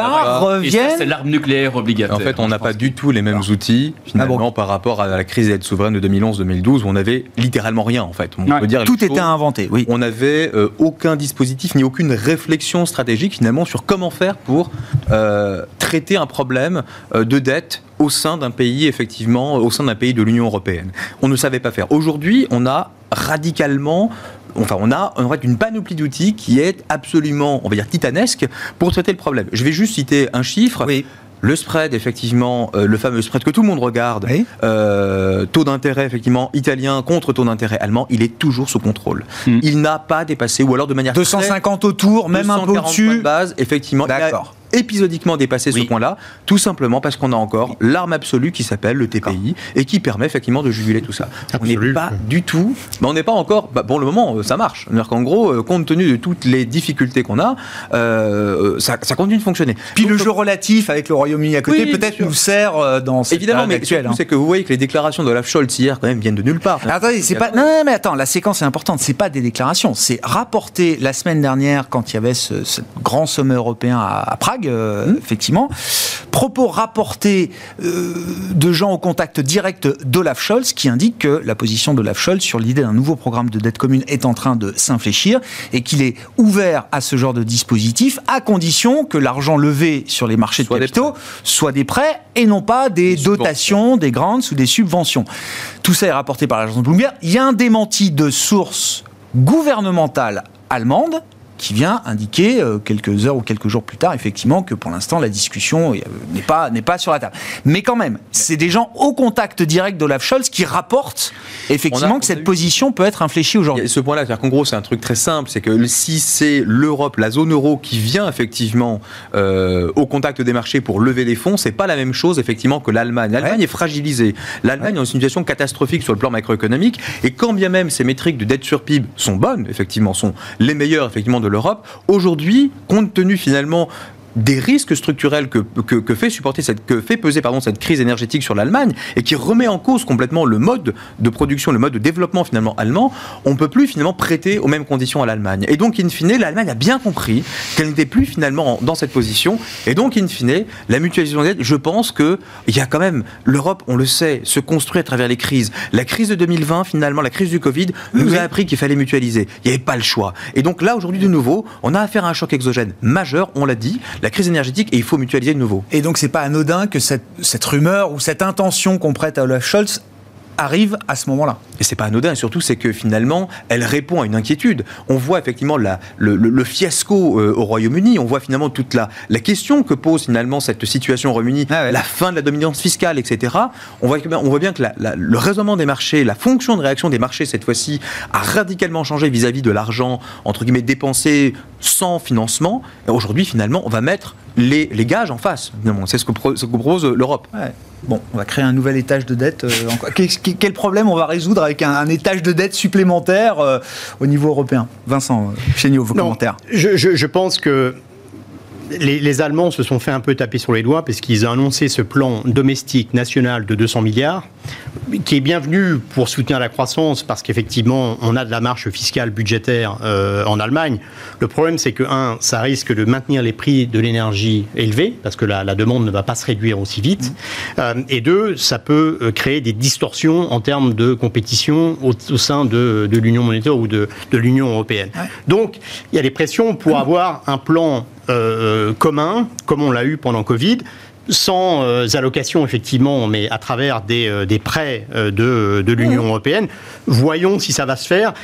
C'est l'arme nucléaire obligataire. En fait, on n'a pas du tout les mêmes outils, finalement, Ah bon par rapport à la crise des aides souveraines de 2011-2012, où on avait littéralement rien, en fait. On Ouais. peut dire les Tout était inventé, oui. On n'avait euh, aucun dispositif ni aucune réflexion stratégique finalement sur comment faire pour euh, traiter un problème euh, de dette au sein d'un pays, effectivement, au sein d'un pays de l'Union européenne. On ne savait pas faire. Aujourd'hui, on a radicalement Enfin, on a une panoplie d'outils qui est absolument, on va dire, titanesque pour traiter le problème. Je vais juste citer un chiffre. Oui. Le spread, effectivement, euh, le fameux spread que tout le monde regarde, Oui. euh, taux d'intérêt, effectivement, italien contre taux d'intérêt allemand, il est toujours sous contrôle. Mm. Il n'a pas dépassé, ou alors de manière très- 250 autour, même un peu 240 points de au-dessus. base, effectivement, D'accord. Épisodiquement dépassé Oui. ce point-là, tout simplement parce qu'on a encore l'arme absolue qui s'appelle le TPI et qui permet effectivement de juguler tout ça. On n'est pas du tout, mais on n'est pas encore, bah, pour le moment, euh, ça marche. Qu'en gros, euh, compte tenu de toutes les difficultés qu'on a, euh, ça, ça continue de fonctionner. Puis Donc, le jeu relatif avec le Royaume-Uni à côté, Oui, peut-être nous sert euh, dans cette Évidemment, mais hein. c'est que vous voyez que les déclarations d'Olaf Scholz hier, quand même, viennent de nulle part. Ah, Attendez, c'est pas. Non, non, mais attends, la séquence est importante. C'est pas des déclarations. C'est rapporté la semaine dernière quand il y avait ce, ce grand sommet européen à, à Prague. Prague, euh, effectivement. Propos rapportés euh, de gens au contact direct d'Olaf Scholz qui indiquent que la position d'Olaf Scholz sur l'idée d'un nouveau programme de dette commune est en train de s'infléchir et qu'il est ouvert à ce genre de dispositif à condition que l'argent levé sur les marchés de capitaux soit des prêts et non pas des, dotations, des grants ou des subventions. Tout ça est rapporté par l'agence Bloomberg. Il y a un démenti de sources gouvernementales allemandes qui vient indiquer euh, quelques heures ou quelques jours plus tard, effectivement, que pour l'instant, la discussion euh, n'est pas, n'est pas sur la table. Mais quand même, c'est des gens au contact direct d'Olaf Scholz qui rapportent effectivement que cette position peut être infléchie aujourd'hui. Ce point-là, c'est-à-dire qu'en gros, c'est un truc très simple, c'est que si c'est l'Europe, la zone euro qui vient effectivement euh, au contact des marchés pour lever des fonds, c'est pas la même chose effectivement que l'Allemagne. L'Allemagne est fragilisée. L'Allemagne est dans une situation catastrophique sur le plan macroéconomique, et quand bien même ces métriques de dette sur PIB sont bonnes, effectivement, sont les meilleures effectivement de l'Europe, aujourd'hui, compte tenu finalement des risques structurels que, que, fait supporter cette, que fait peser pardon, cette crise énergétique sur l'Allemagne et qui remet en cause complètement le mode de production, le mode de développement finalement allemand, on ne peut plus finalement prêter aux mêmes conditions à l'Allemagne. Et donc, in fine, l'Allemagne a bien compris qu'elle n'était plus finalement dans cette position. Et donc, in fine, la mutualisation des dettes, je pense qu'il y a quand même, l'Europe, on le sait, se construit à travers les crises. La crise de 2020, finalement, la crise du Covid, nous a appris qu'il fallait mutualiser. Il n'y avait pas le choix. Et donc là, aujourd'hui, de nouveau, on a affaire à un choc exogène majeur, on l'a dit la crise énergétique et il faut mutualiser de nouveau. Et donc c'est pas anodin que cette, cette rumeur ou cette intention qu'on prête à Olaf Scholz arrive à ce moment-là. Et c'est pas anodin, surtout c'est que finalement, elle répond à une inquiétude. On voit effectivement la, le, fiasco euh, au Royaume-Uni, on voit finalement toute la, la question que pose finalement cette situation au Royaume-Uni, ah la fin de la dominance fiscale, etc. On voit, on voit bien que le raisonnement des marchés, la fonction de réaction des marchés cette fois-ci a radicalement changé vis-à-vis de l'argent, entre guillemets, dépensé sans financement. Aujourd'hui, finalement, on va mettre les, les gages en face. C'est ce que, ce que propose l'Europe. Bon, on va créer un nouvel étage de dette. Euh, quel problème on va résoudre avec un, étage de dette supplémentaire euh, au niveau européen Vincent, euh, chez vos commentaires. Je, je, pense que les, Allemands se sont fait un peu taper sur les doigts parce qu'ils ont annoncé ce plan domestique national de 200 milliards, qui est bienvenu pour soutenir la croissance parce qu'effectivement, on a de la marche fiscale budgétaire euh, en Allemagne. Le problème, c'est que, un, ça risque de maintenir les prix de l'énergie élevés parce que la, demande ne va pas se réduire aussi vite. Mmh. Euh, et deux, ça peut euh, créer des distorsions en termes de compétition au, sein de, l'Union monétaire ou de, l'Union européenne. Donc, il y a des pressions pour mmh. avoir un plan commun, comme on l'a eu pendant Covid, sans euh, allocation effectivement, mais à travers des, euh, des prêts euh, de, de l'Union européenne. Voyons si ça va se faire.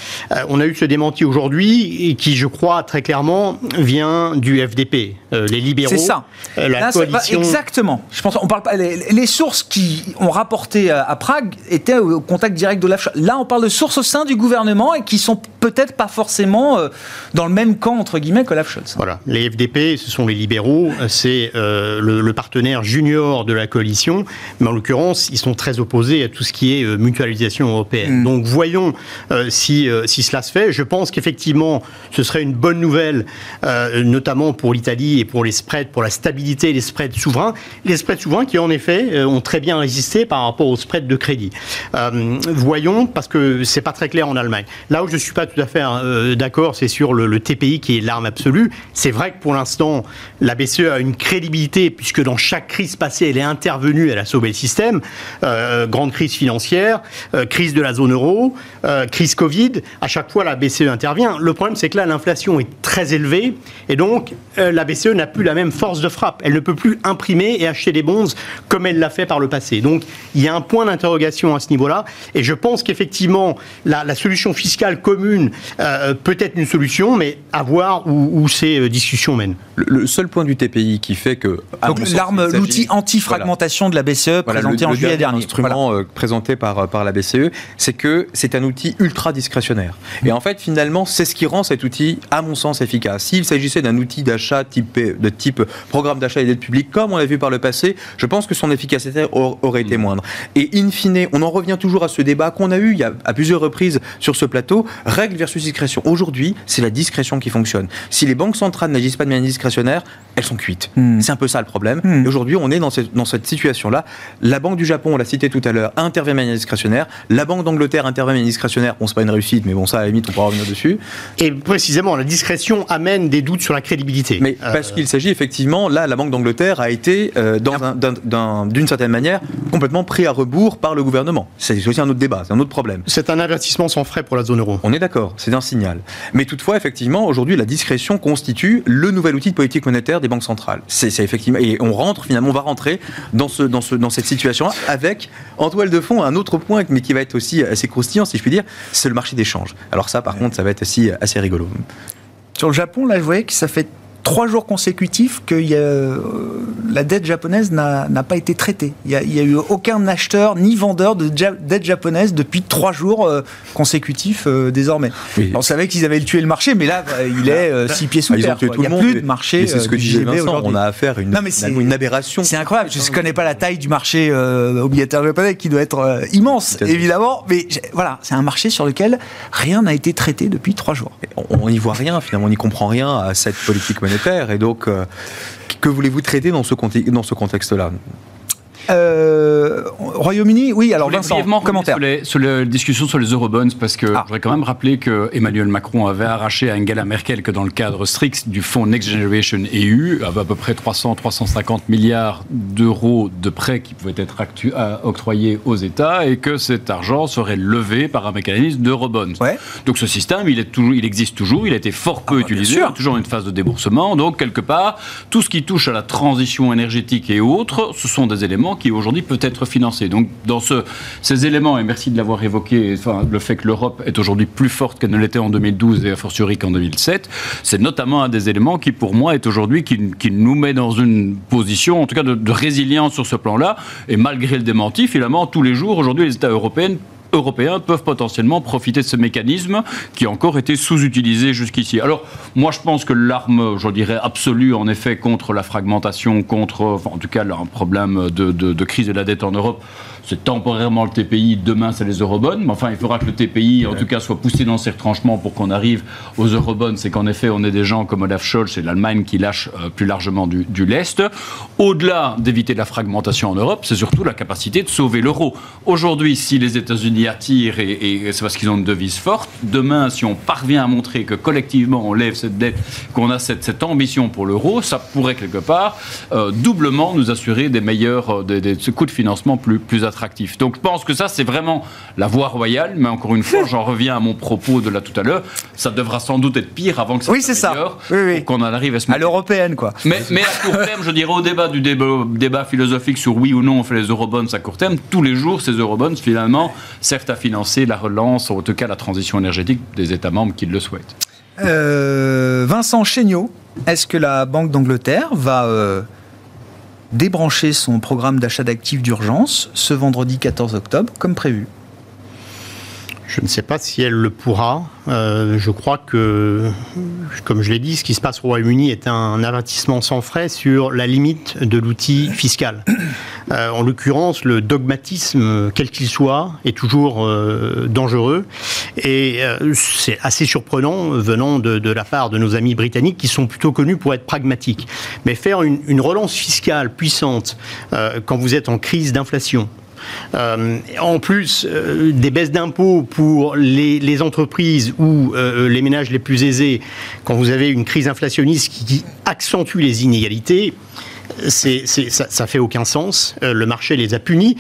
on a eu ce démenti aujourd'hui qui, je crois, très clairement vient du FDP, les libéraux. C'est ça. la coalition... exactement. Je pense, on parle pas. Les, sources qui ont rapporté à, Prague étaient au contact direct de l'AFCHA. Là, on parle de sources au sein du gouvernement et qui sont peut-être pas forcément dans le même camp entre guillemets que l'AFCHA. Voilà. Les FDP, ce sont les libéraux. C'est le, le partenaire junior de la coalition, mais en l'occurrence, ils sont très opposés à tout ce qui est euh, mutualisation européenne. Mm. Donc voyons euh, si, euh, si cela se fait. Je pense qu'effectivement, ce serait une bonne nouvelle, notamment pour l'Italie et pour les spreads, pour la stabilité des spreads souverains. Les spreads souverains qui, en effet, ont très bien résisté par rapport aux spreads de crédit. voyons, parce que c'est pas très clair en Allemagne. Là où je suis pas tout à fait d'accord, c'est sur le, le TPI qui est l'arme absolue. C'est vrai que pour l'instant, la BCE a une crédibilité, puisque dans chaque crise passée, elle est intervenue, elle a sauvé le système. Euh, grande crise financière, euh, crise de la zone euro, euh, crise Covid. À chaque fois, la BCE intervient. Le problème, c'est que là, l'inflation est très élevée et donc la BCE n'a plus la même force de frappe. Elle ne peut plus imprimer et acheter des bonds comme elle l'a fait par le passé. Donc, il y a un point d'interrogation à ce niveau-là. Et je pense qu'effectivement, la, solution fiscale commune peut être une solution, mais à voir où, ces discussions mènent. Le, seul point du TPI qui fait que... l'arme l'outil anti-fragmentation de la BCE présenté en juillet dernier. L'instrument euh, présenté par, euh, par la BCE, c'est que c'est un outil ultra discrétionnaire. Et en fait, finalement, c'est ce qui rend cet outil, à mon sens, efficace. S'il s'agissait d'un outil d'achat type, de type programme d'achat et d'aide publique, comme on l'a vu par le passé, je pense que son efficacité aurait été moindre. Et in fine, on en revient toujours à ce débat qu'on a eu il y a, à plusieurs reprises sur ce plateau, règle versus discrétion. Aujourd'hui, c'est la discrétion qui fonctionne. Si les banques centrales n'agissent pas de manière discrétionnaire, elles sont cuites. Hmm. C'est un peu ça le problème. Hmm aujourd'hui, on est dans cette, dans cette situation-là. La Banque du Japon, on l'a cité tout à l'heure, intervient de manière discrétionnaire. La Banque d'Angleterre intervient de manière discrétionnaire. Bon, c'est pas une réussite, mais bon, ça, à la limite, on pourra revenir dessus. Et précisément, la discrétion amène des doutes sur la crédibilité. Mais parce qu'il s'agit effectivement, là, la Banque d'Angleterre a été, euh, un- d'une certaine manière, complètement pris à rebours par le gouvernement. C'est aussi un autre débat, c'est un autre problème. C'est un investissement sans frais pour la zone euro. On est d'accord, c'est un signal. Mais toutefois, effectivement, aujourd'hui, la discrétion constitue le nouvel outil de politique monétaire des banques centrales. C'est effectivement, et on rentre finalement, on va rentrer dans ce, dans ce, dans cette situation avec en toile de fond un autre point, mais qui va être aussi assez croustillant, si je puis dire, c'est le marché des changes. Alors ça, par contre, ça va être aussi assez rigolo. Sur le Japon, là, je voyais que ça fait trois jours consécutifs que y a, euh, la dette japonaise n'a pas été traitée. Il n'y a, eu aucun acheteur ni vendeur de ja- dette japonaise depuis trois jours euh, consécutifs euh, désormais. Oui. On savait qu'ils avaient tué le marché, mais là, il est euh, six pieds sous Ah, terre. Il n'y a monde. plus de marché. C'est ce que disait Vincent, on a affaire à une, Non, une aberration. C'est incroyable. Je ne connais pas la taille du marché obligataire japonais qui doit être immense, évidemment. Mais voilà, c'est un marché sur lequel rien n'a été traité depuis trois jours. on n'y voit rien, finalement, on n'y comprend rien à cette politique monétaire. Et donc, euh, que voulez-vous traiter dans ce, conti- dans ce contexte-là? Euh, Royaume-Uni, oui. Alors Vincent, commentaire. Sur les, sur les discussions sur les eurobonds, parce que Ah. je voudrais quand même rappeler que Emmanuel Macron avait arraché à Angela Merkel que dans le cadre strict du fonds Next Generation EU, avait à peu près 300-350 milliards d'euros de prêts qui pouvaient être à- octroyés aux États et que cet argent serait levé par un mécanisme d'eurobonds. Ouais. Donc ce système, il, est toujours, il existe toujours, il a été fort peu Ah bah, bien utilisé, est toujours en une phase de déboursement. Donc quelque part, tout ce qui touche à la transition énergétique et autres, ce sont des éléments qui aujourd'hui peuvent être financés. Donc dans ce, ces éléments, et merci de l'avoir évoqué, le fait que l'Europe est aujourd'hui plus forte qu'elle ne l'était en 2012 et a fortiori qu'en 2007, c'est notamment un des éléments qui pour moi est aujourd'hui qui, nous met dans une position, en tout cas de résilience sur ce plan-là. Et malgré le démenti, finalement, tous les jours, aujourd'hui, les États européens européens peuvent potentiellement profiter de ce mécanisme qui a encore été sous-utilisé jusqu'ici. Alors, moi, je pense que l'arme, je dirais, absolue, en effet, contre la fragmentation, contre, en tout cas, un problème de- de crise de la dette en Europe, c'est temporairement le TPI, demain, c'est les eurobonds. Mais enfin, il faudra que le TPI, en tout cas, soit poussé dans ses retranchements pour qu'on arrive aux eurobonds. C'est qu'en effet, on est des gens comme Olaf Scholz et l'Allemagne qui lâchent euh, plus largement du, du lest. Au-delà d'éviter la fragmentation en Europe, c'est surtout la capacité de sauver l'euro. Aujourd'hui, si les États-Unis attirent, et, et c'est parce qu'ils ont une devise forte, demain, si on parvient à montrer que collectivement on lève cette dette, qu'on a cette, cette ambition pour l'euro, ça pourrait quelque part euh, doublement nous assurer des meilleurs euh, des, des- coûts de financement plus, plus attractifs. Donc je pense que ça, c'est vraiment la voie royale, mais encore une fois, *laughs* j'en reviens à mon propos de là tout à l'heure, ça devra sans doute être pire avant que ça Oui, c'est ça. Oui, oui. qu'on en arrive à l'européenne, quoi. mais, mais à court terme, je dirais au débat du débat, débat philosophique sur oui ou non on fait les eurobonds à court terme, tous les jours ces eurobonds finalement servent à financer la relance, ou en tout cas la transition énergétique des États membres qui le souhaitent. Euh, Vincent Chéniaud, est-ce que la Banque d'Angleterre va euh, débrancher son programme d'achat d'actifs d'urgence ce vendredi 14 octobre, comme prévu Je ne sais pas si elle le pourra. Euh, je crois que, comme je l'ai dit, ce qui se passe au Royaume-Uni est un avertissement sans frais sur la limite de l'outil fiscal. Euh, en l'occurrence, le dogmatisme, quel qu'il soit, est toujours euh, dangereux. Et euh, c'est assez surprenant venant de, la part de nos amis britanniques qui sont plutôt connus pour être pragmatiques. Mais faire une, relance fiscale puissante quand vous êtes en crise d'inflation, en plus, des baisses d'impôts pour les, entreprises ou les ménages les plus aisés, quand vous avez une crise inflationniste qui accentue les inégalités, ça, ça fait aucun sens. Euh, le marché les a punis.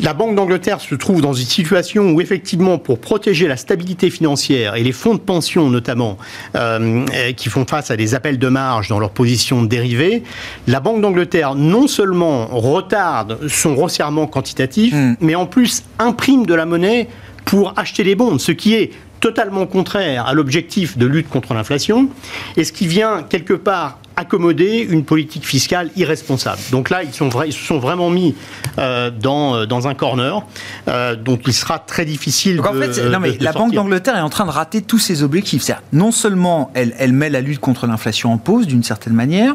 La Banque d'Angleterre se trouve dans une situation où, effectivement, pour protéger la stabilité financière et les fonds de pension notamment, euh, euh, qui font face à des appels de marge dans leur position dérivée, la Banque d'Angleterre non seulement retarde son resserrement quantitatif, Mm. mais en plus imprime de la monnaie pour acheter les bonds, ce qui est totalement contraire à l'objectif de lutte contre l'inflation et ce qui vient quelque part accommoder une politique fiscale irresponsable. Donc là, ils, sont vra- ils se sont vraiment mis euh, dans, euh, dans un corner euh, dont il sera très difficile Donc en de fait, c'est- non, mais de- de la Banque d'Angleterre est en train de rater tous ses objectifs. C'est-à-dire, non seulement elle, elle met la lutte contre l'inflation en pause d'une certaine manière,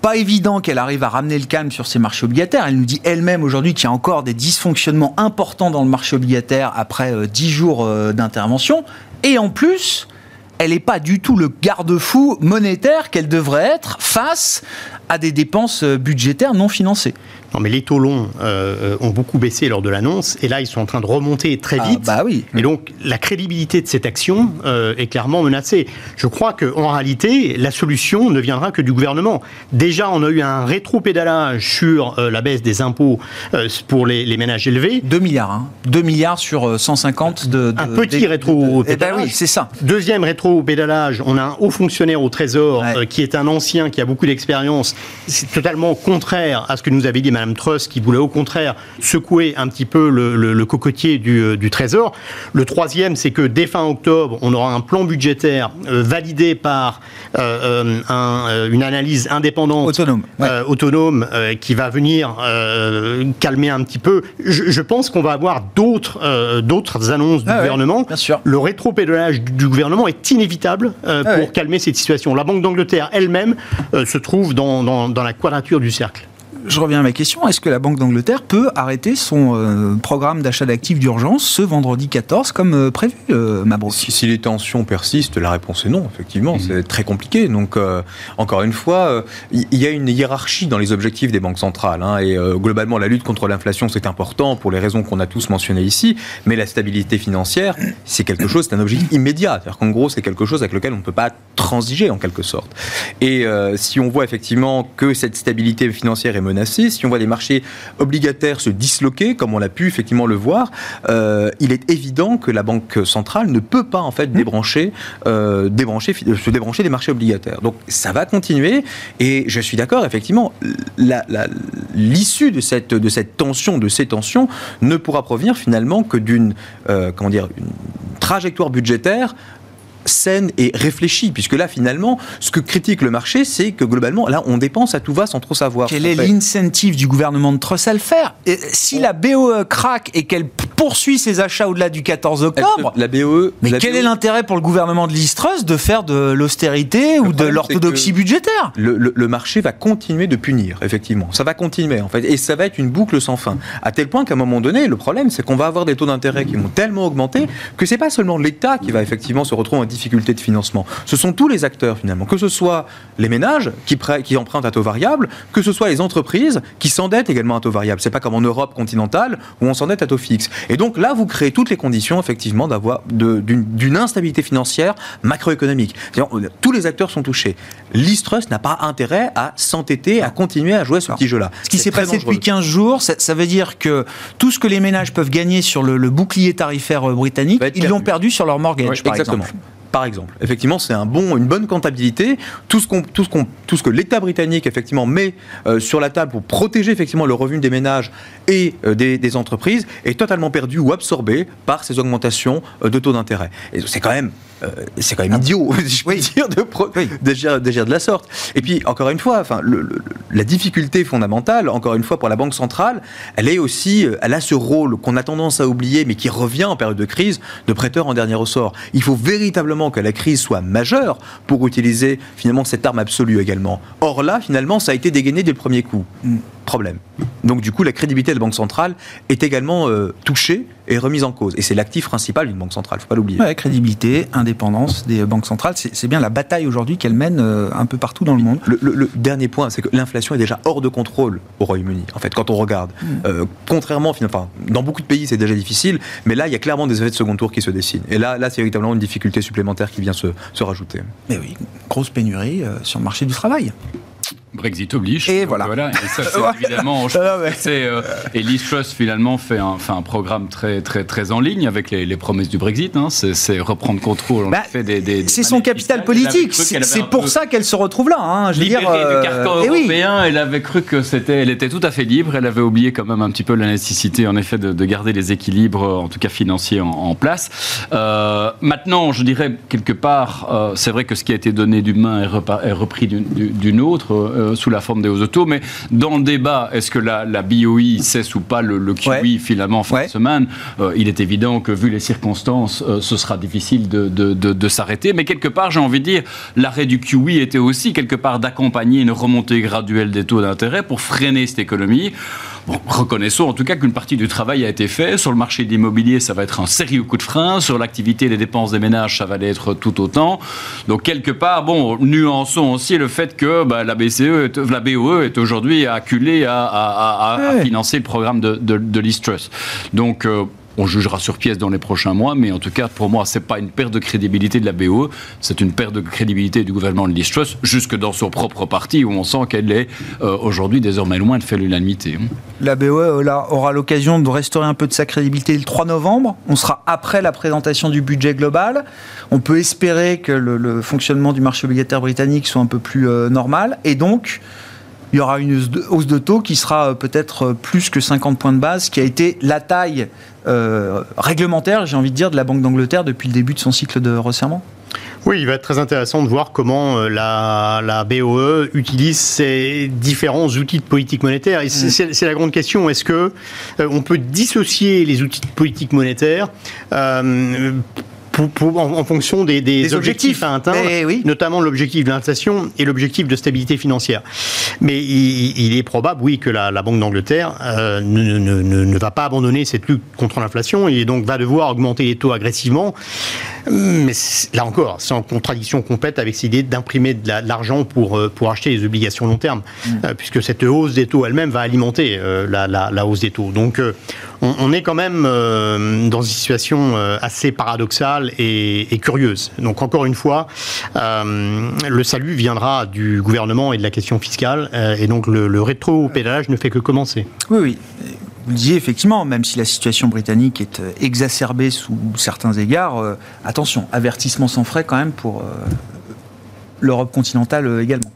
pas évident qu'elle arrive à ramener le calme sur ses marchés obligataires. Elle nous dit elle-même aujourd'hui qu'il y a encore des dysfonctionnements importants dans le marché obligataire après euh, 10 jours euh, d'intervention. Et en plus, elle n'est pas du tout le garde-fou monétaire qu'elle devrait être face à des dépenses budgétaires non financées. Non, mais les taux longs euh, ont beaucoup baissé lors de l'annonce, et là, ils sont en train de remonter très Ah, vite. bah oui. Et donc, la crédibilité de cette action euh, est clairement menacée. Je crois qu'en réalité, la solution ne viendra que du gouvernement. Déjà, on a eu un rétro-pédalage sur euh, la baisse des impôts pour les, les ménages élevés. 2 milliards, hein. 2 milliards sur euh, 150 de... de Un petit des- rétro- de- Eh ben oui, c'est ça. Deuxième rétro-pédalage, on a un haut fonctionnaire au Trésor Ouais. qui est un ancien, qui a beaucoup d'expérience. C'est totalement contraire à ce que nous avait dit Madame Truss, qui voulait au contraire secouer un petit peu le, le- le cocotier du, euh, du Trésor. Le troisième, c'est que dès fin octobre, on aura un plan budgétaire euh, validé par euh, un, une analyse indépendante Autonome, ouais. autonome qui va venir calmer un petit peu. Je, je pense qu'on va avoir d'autres d'autres annonces du Ah ouais, gouvernement. bien sûr. Le rétropédalage du, du gouvernement est inévitable Ah pour ouais. calmer cette situation. La Banque d'Angleterre elle-même se trouve dans, dans- dans la quadrature du cercle. Je reviens à ma question. Est-ce que la Banque d'Angleterre peut arrêter son euh, programme d'achat d'actifs d'urgence ce vendredi 14 comme euh, prévu, euh, Mabrouk? Si, si les tensions persistent, la réponse est non, effectivement. C'est très compliqué. Donc, euh, encore une fois, euh, il il y, a une hiérarchie dans les objectifs des banques centrales. hein, et euh, globalement, la lutte contre l'inflation, c'est important pour les raisons qu'on a tous mentionnées ici. Mais la stabilité financière, c'est quelque chose, c'est un objectif immédiat. C'est-à-dire qu'en gros, c'est quelque chose avec lequel on ne peut pas transiger, en quelque sorte. Et si on voit effectivement que cette stabilité financière est menacée, si on voit les marchés obligataires se disloquer, comme on l'a pu effectivement le voir, euh, il est évident que la Banque centrale ne peut pas en fait débrancher, euh, débrancher, se débrancher des marchés obligataires. Donc ça va continuer et je suis d'accord, effectivement, l'issue de cette, de cette tension, de ces tensions, ne pourra provenir finalement que d'une euh, comment dire, une trajectoire budgétaire saine et réfléchie, puisque là, finalement, ce que critique le marché, c'est que globalement, là, on dépense à tout va sans trop savoir. Quel est l'incentive du gouvernement de Truss à le faire Et Si la BOE craque et qu'elle poursuit ses achats au-delà du 14 Elle octobre, La BOE. mais la quel BOE est l'intérêt pour le gouvernement de Liz Truss de faire de l'austérité ou de l'orthodoxie budgétaire? le, le- le marché va continuer de punir, effectivement. Ça va continuer, en fait. Et ça va être une boucle sans fin. À tel point qu'à un moment donné, le problème, c'est qu'on va avoir des taux d'intérêt qui vont tellement augmenter que c'est pas seulement l'État qui va effectivement se retrouver en difficulté de financement. Ce sont tous les acteurs, finalement. Que ce soit les ménages qui empruntent à taux variable, que ce soit les entreprises qui s'endettent également à taux variable. C'est pas comme en Europe continentale où on s'endette à taux fixe. Et donc là, vous créez toutes les conditions, effectivement, d'avoir d'une instabilité financière macroéconomique. Tous les acteurs sont touchés. Liz Truss n'a pas intérêt à s'entêter, à continuer à jouer ce petit jeu-là. Ce qui s'est passé dangereux. depuis 15 jours, ça, ça veut dire que tout ce que les ménages peuvent gagner sur le, le bouclier tarifaire euh, britannique, ils l'ont perdu. perdu sur leur mortgage, Oui, par exactement. exemple. Par exemple, effectivement, c'est une bonne comptabilité. Tout ce, que l'État britannique effectivement met euh, sur la table pour protéger effectivement le revenu des ménages et euh, des, entreprises est totalement perdu ou absorbé par ces augmentations euh, de taux d'intérêt. C'est quand même, euh, c'est quand même idiot, *laughs* si je puis dire, de pro- d'agir, d'agir de la sorte. Et puis encore une fois, enfin, le- le- la difficulté fondamentale, encore une fois pour la banque centrale, elle est aussi, euh, elle a ce rôle qu'on a tendance à oublier, mais qui revient en période de crise, de prêteur en dernier ressort. Il faut véritablement que la crise soit majeure pour utiliser finalement cette arme absolue également. Or là, finalement, ça a été dégainé dès le premier coup. Problème. Donc du coup, la crédibilité de la banque centrale est également euh, touchée et remise en cause. Et c'est l'actif principal d'une banque centrale, faut pas l'oublier. Ouais, crédibilité, indépendance des banques centrales, c'est bien la bataille aujourd'hui qu'elles mènent euh, un peu partout dans le monde. Le, le- le dernier point, c'est que l'inflation est déjà hors de contrôle au Royaume-Uni. En fait, quand on regarde, Euh, contrairement, enfin, dans beaucoup de pays, c'est déjà difficile, mais là, il y a clairement des effets de second tour qui se dessinent. Et là, là, c'est véritablement une difficulté supplémentaire qui vient se, se rajouter. Mais oui, grosse pénurie euh, sur le marché du travail. Brexit oblige. Et voilà. Et ça, c'est *laughs* évidemment. *laughs* c'est, euh, et Liz Truss, finalement, fait un, fait un programme très, très, très en ligne avec les, les promesses du Brexit. hein. C'est, c'est reprendre contrôle Bah, effet, des, des- des C'est son capital politique. C'est pour ça qu'elle se retrouve là. hein. Je veux dire, euh, du carcan eh oui. européen, elle avait cru que c'était, elle était tout à fait libre. Elle avait oublié quand même un petit peu la nécessité, en effet, de, de garder les équilibres, en tout cas financiers, en, en place. Euh, maintenant, je dirais quelque part, c'est vrai que ce qui a été donné d'une main est, repris d'une- d'une autre euh, sous la forme des hausses de taux. Mais dans le débat, est-ce que la, la BOE cesse ou pas le, le QE Ouais. finalement en fin Ouais. de semaine Euh, Il est évident que vu les circonstances, euh, ce sera difficile de, de- de- de s'arrêter. Mais quelque part, j'ai envie de dire, l'arrêt du QE était aussi quelque part d'accompagner une remontée graduelle des taux d'intérêt pour freiner cette économie. Reconnaissons en tout cas qu'une partie du travail a été fait. Sur le marché de l'immobilier, ça va être un sérieux coup de frein. Sur l'activité des dépenses des ménages, ça va l'être tout autant. Donc quelque part, bon, nuançons aussi le fait que bah, la BCE, la BOE est aujourd'hui acculée à, financer le programme de, de, de Donc euh, on jugera sur pièce dans les prochains mois, mais en tout cas, pour moi, ce n'est pas une perte de crédibilité de la BOE, c'est une perte de crédibilité du gouvernement de jusque dans son propre parti, où on sent qu'elle est euh, aujourd'hui désormais loin de faire l'unanimité. La BOE euh, aura l'occasion de restaurer un peu de sa crédibilité le 3 novembre. On sera après la présentation du budget global. On peut espérer que le, fonctionnement du marché obligataire britannique soit un peu plus euh, normal. Et donc, il y aura une hausse de taux qui sera peut-être plus que 50 points de base, qui a été la taille euh, réglementaire, j'ai envie de dire, de la Banque d'Angleterre depuis le début de son cycle de resserrement oui, il va être très intéressant de voir comment euh, la, BOE utilise ces différents outils de politique monétaire. Et c'est mm. la grande question. Est-ce que euh, on peut dissocier les outils de politique monétaire en, fonction des, objectifs, à atteindre, eh notamment l'objectif de l'inflation et l'objectif de stabilité financière. Mais il, est probable, oui, que la, Banque d'Angleterre euh, ne, va pas abandonner cette lutte contre l'inflation et donc va devoir augmenter les taux agressivement. Mais là encore, c'est en contradiction complète avec cette idée d'imprimer de l'argent pour, euh, pour acheter des obligations long terme, mm. euh, puisque cette hausse des taux elle-même va alimenter la, hausse des taux. Donc on, est quand même dans une situation assez paradoxale et, curieuse. Donc encore une fois, euh, le salut viendra du gouvernement et de la question fiscale, euh, et donc le, le rétro-pédalage ne fait que commencer. Oui, oui. Vous le disiez effectivement, même si la situation britannique est euh, exacerbée sous certains égards, attention, avertissement sans frais quand même pour l'Europe continentale également.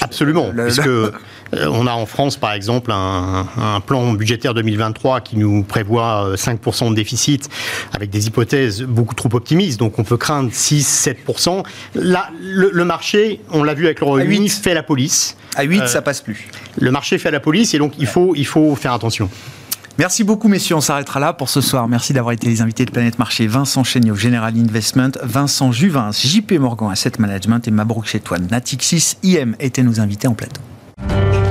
Absolument, puisque euh, *laughs* on a en France, par exemple, un, plan budgétaire 2023 qui nous prévoit 5% euh, de déficit avec des hypothèses beaucoup trop optimistes. Donc on peut craindre 6-7%. Là, le, marché, on l'a vu avec le Royaume-Uni, fait la police. À 8, euh, ça passe plus. Le marché fait la police et donc il faut, il faut faire attention. Merci beaucoup, messieurs. On s'arrêtera là pour ce soir. Merci d'avoir été les invités de Planète Marché. Vincent Chéniaud, General Investment, Vincent Juvin, JP Morgan Asset Management et Mabrouk Chetouane, Natixis IM étaient nos invités en plateau. Thank you.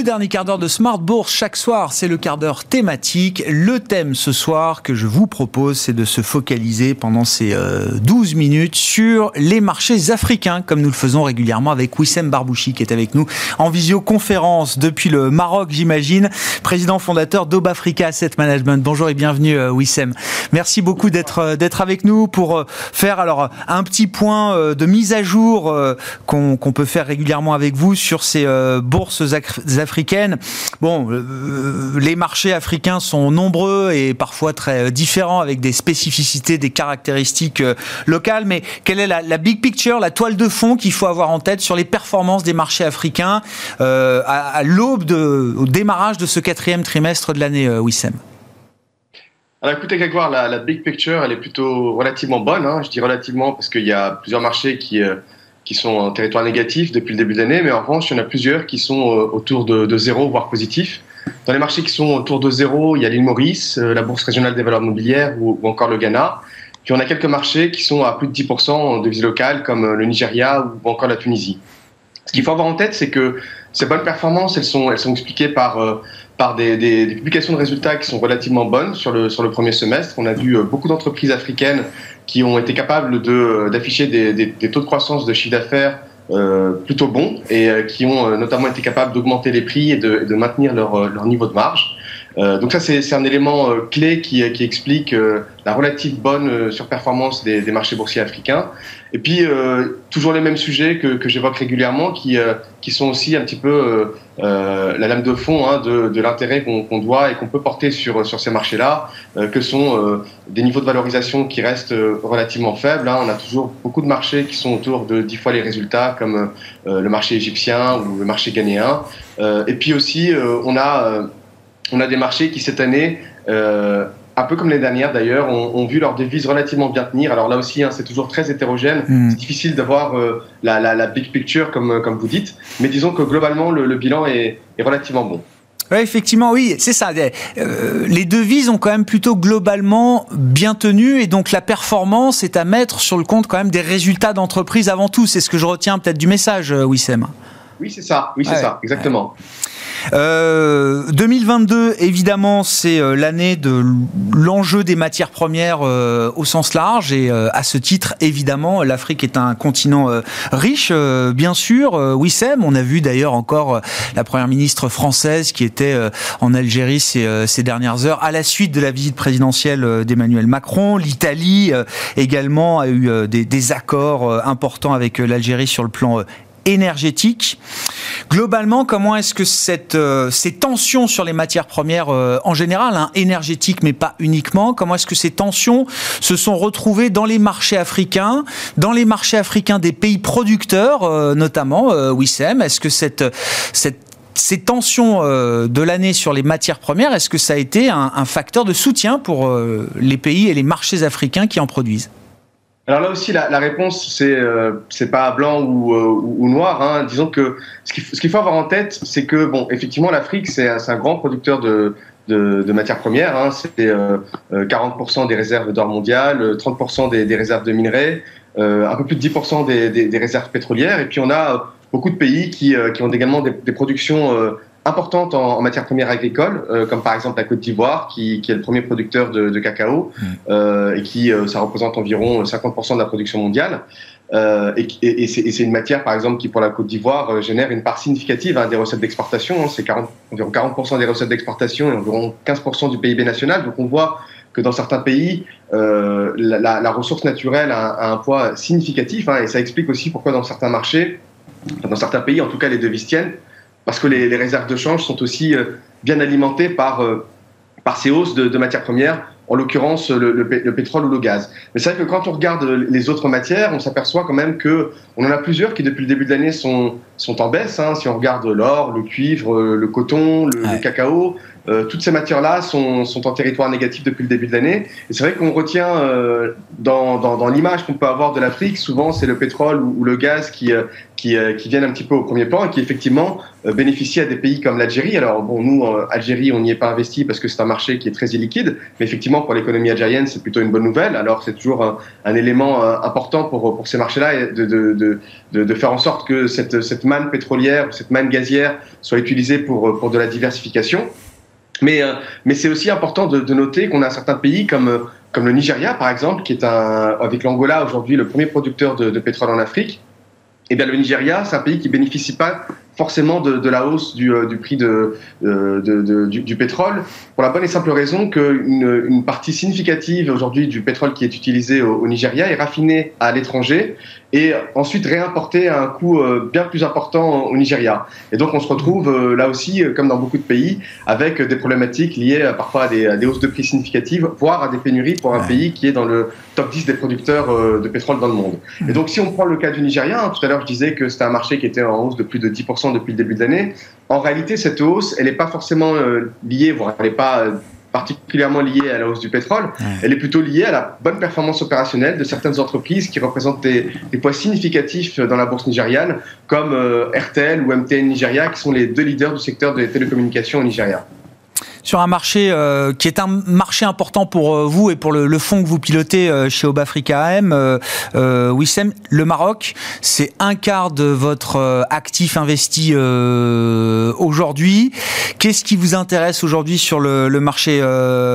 Le dernier quart d'heure de Smart Bourse chaque soir, c'est le quart d'heure thématique. Le thème ce soir que je vous propose, c'est de se focaliser pendant ces 12 euh, minutes sur les marchés africains, comme nous le faisons régulièrement avec Wissem Barbouchi, qui est avec nous en visioconférence depuis le Maroc, j'imagine, président fondateur d'Obafrica Asset Management. Bonjour et bienvenue euh, Wissem. Merci beaucoup d'être euh, d'être avec nous pour faire alors un petit point de mise à jour qu'on peut faire régulièrement avec vous sur ces bourses africaines Bon, euh, euh, les marchés africains sont nombreux et parfois très euh, différents avec des spécificités, des caractéristiques locales. Mais quelle est la, big picture, la toile de fond qu'il faut avoir en tête sur les performances des marchés africains à, l'aube, au démarrage de ce quatrième trimestre de l'année, Wissem? Alors écoutez, Grégoire, la, la, big picture, elle est plutôt relativement bonne. Hein. Je dis relativement parce qu'il y a plusieurs marchés qui, qui sont en territoire négatif depuis le début de l'année, mais en revanche, il y en a plusieurs qui sont euh, autour de, zéro, voire positifs. Dans les marchés qui sont autour de zéro, il y a l'île Maurice, euh, la Bourse régionale des valeurs mobilières ou, encore le Ghana. Puis on a quelques marchés qui sont à plus de 10% en devises locales, comme euh, le Nigeria ou encore la Tunisie. Ce qu'il faut avoir en tête, c'est que ces bonnes performances, elles sont, elles sont expliquées par, par des, publications de résultats qui sont relativement bonnes sur le, sur le premier semestre. On a vu beaucoup d'entreprises africaines qui ont été capables d'afficher des, taux de croissance de chiffre d'affaires euh, plutôt bons et euh, qui ont euh, notamment été capables d'augmenter les prix et de, maintenir leur, leur, niveau de marge. Euh, donc ça, c'est un élément euh, clé qui, qui explique euh, la relative bonne surperformance des, des, marchés boursiers africains. Et puis, toujours les mêmes sujets que, que j'évoque régulièrement, qui, qui sont aussi un petit peu la lame de fond hein, de, l'intérêt qu'on doit et qu'on peut porter sur, ces marchés-là, que sont des niveaux de valorisation qui restent relativement faibles. Hein. On a toujours beaucoup de marchés qui sont autour de 10 fois les résultats, comme le marché égyptien ou le marché ghanéen. et puis aussi, on a des marchés qui cette année, euh, un peu comme les dernières d'ailleurs, ont, vu leur devise relativement bien tenir. Alors là aussi, hein, c'est toujours très hétérogène. Hmm. C'est difficile d'avoir euh, la, big picture comme, comme vous dites, mais disons que globalement, le, bilan est relativement bon. Ouais, effectivement, oui, c'est ça. Euh, les devises ont quand même plutôt globalement bien tenu et donc la performance est à mettre sur le compte quand même des résultats d'entreprise avant tout. C'est ce que je retiens peut-être du message, euh, Wissem. Oui, c'est ça. Oui, c'est ça. Exactement. 2022, euh, évidemment, c'est euh, l'année de l'enjeu des matières premières euh, au sens large. Et à ce titre, évidemment, l'Afrique est un continent riche, bien sûr. Wissem, on a vu d'ailleurs encore la première ministre française qui était en Algérie ces, ces, dernières heures, à la suite de la visite présidentielle d'Emmanuel Macron. L'Italie également a eu des, des accords importants avec l'Algérie sur le plan énergétique. Globalement, comment est-ce que euh, ces tensions sur les matières premières euh, en général, hein, énergétiques mais pas uniquement, comment est-ce que ces tensions se sont retrouvées dans les marchés africains, dans les marchés africains des pays producteurs euh, notamment, Wissem? Est-ce que ces tensions de l'année sur les matières premières, est-ce que ça a été un facteur de soutien pour les pays et les marchés africains qui en produisent? Alors là aussi, la, réponse, c'est euh, pas blanc ou, euh, noir. Hein. Disons que ce qu'il faut avoir en tête, c'est que, bon, effectivement, l'Afrique, c'est un grand producteur de, de, matières premières. Hein. C'est euh, 40% des réserves d'or mondiales, 30% des, réserves de minerais, un peu plus de 10% des, des, des, réserves pétrolières. Et puis, on a beaucoup de pays qui, qui ont également des, productions importantes en, en matières premières agricoles, euh, comme par exemple la Côte d'Ivoire, qui, qui, est le premier producteur de, de cacao, mm. euh, et qui euh, ça représente environ 50% de la production mondiale. Et, et, et c'est une matière, par exemple, qui pour la Côte d'Ivoire génère une part significative hein, des recettes d'exportation. Hein, c'est environ 40% des recettes d'exportation et environ 15% du PIB national. Donc on voit que dans certains pays, la, la, la, ressource naturelle a, a un poids significatif, hein, et ça explique aussi pourquoi dans certains marchés, dans certains pays, en tout cas les devises tiennent, parce que les, les, réserves de change sont aussi euh, bien alimentées par, euh, par ces hausses de, de matières premières, en l'occurrence le, le, le, pétrole ou le gaz. Mais c'est vrai que quand on regarde les autres matières, on s'aperçoit quand même que on en a plusieurs qui depuis le début de l'année sont, sont en baisse. Hein. Si on regarde l'or, le cuivre, le coton, le, ouais. le cacao, euh, toutes ces matières-là sont, en territoire négatif depuis le début de l'année. Et c'est vrai qu'on retient euh, dans, l'image qu'on peut avoir de l'Afrique, souvent c'est le pétrole ou, le gaz qui, euh, qui, viennent un petit peu au premier plan et qui effectivement bénéficient à des pays comme l'Algérie. Alors bon, nous, Algérie, on n'y est pas investi parce que c'est un marché qui est très illiquide, mais effectivement pour l'économie algérienne, c'est plutôt une bonne nouvelle. Alors c'est toujours un, élément important pour, ces marchés-là de, faire en sorte que cette, manne pétrolière ou cette manne gazière soit utilisée pour de la diversification. Mais, euh, mais c'est aussi important de, de noter qu'on a certains pays comme, euh, comme le Nigeria, par exemple, qui est un, avec l'Angola aujourd'hui le premier producteur de, de pétrole en Afrique. Et eh bien le Nigeria, c'est un pays qui bénéficie pas forcément de, de la hausse du, euh, du prix de, euh, de, du, du, pétrole, pour la bonne et simple raison qu'une une partie significative aujourd'hui du pétrole qui est utilisé au, au Nigeria est raffiné à l'étranger et ensuite réimporté à un coût euh, bien plus important au Nigeria. Et donc on se retrouve là aussi, comme dans beaucoup de pays, avec des problématiques liées parfois à des, à des hausses de prix significatives, voire à des pénuries pour un ouais. pays qui est dans le top 10 des producteurs de pétrole dans le monde. Et donc si on prend le cas du Nigeria, hein, tout à l'heure je disais que c'était un marché qui était en hausse de plus de 10% depuis le début de l'année. En réalité, cette hausse, elle n'est pas forcément euh, liée, voire elle n'est pas euh, particulièrement liée à la hausse du pétrole, ouais. elle est plutôt liée à la bonne performance opérationnelle de certaines entreprises qui représentent des, des poids significatifs dans la bourse nigériane, comme euh, RTL ou MTN Nigeria, qui sont les deux leaders du secteur des télécommunications au Nigeria sur un marché euh, qui est un marché important pour euh, vous et pour le, le fonds que vous pilotez euh, chez Obafrica AM, euh, euh, Wissem, le Maroc, c'est un quart de votre actif investi aujourd'hui. Qu'est-ce qui vous intéresse aujourd'hui sur le, le marché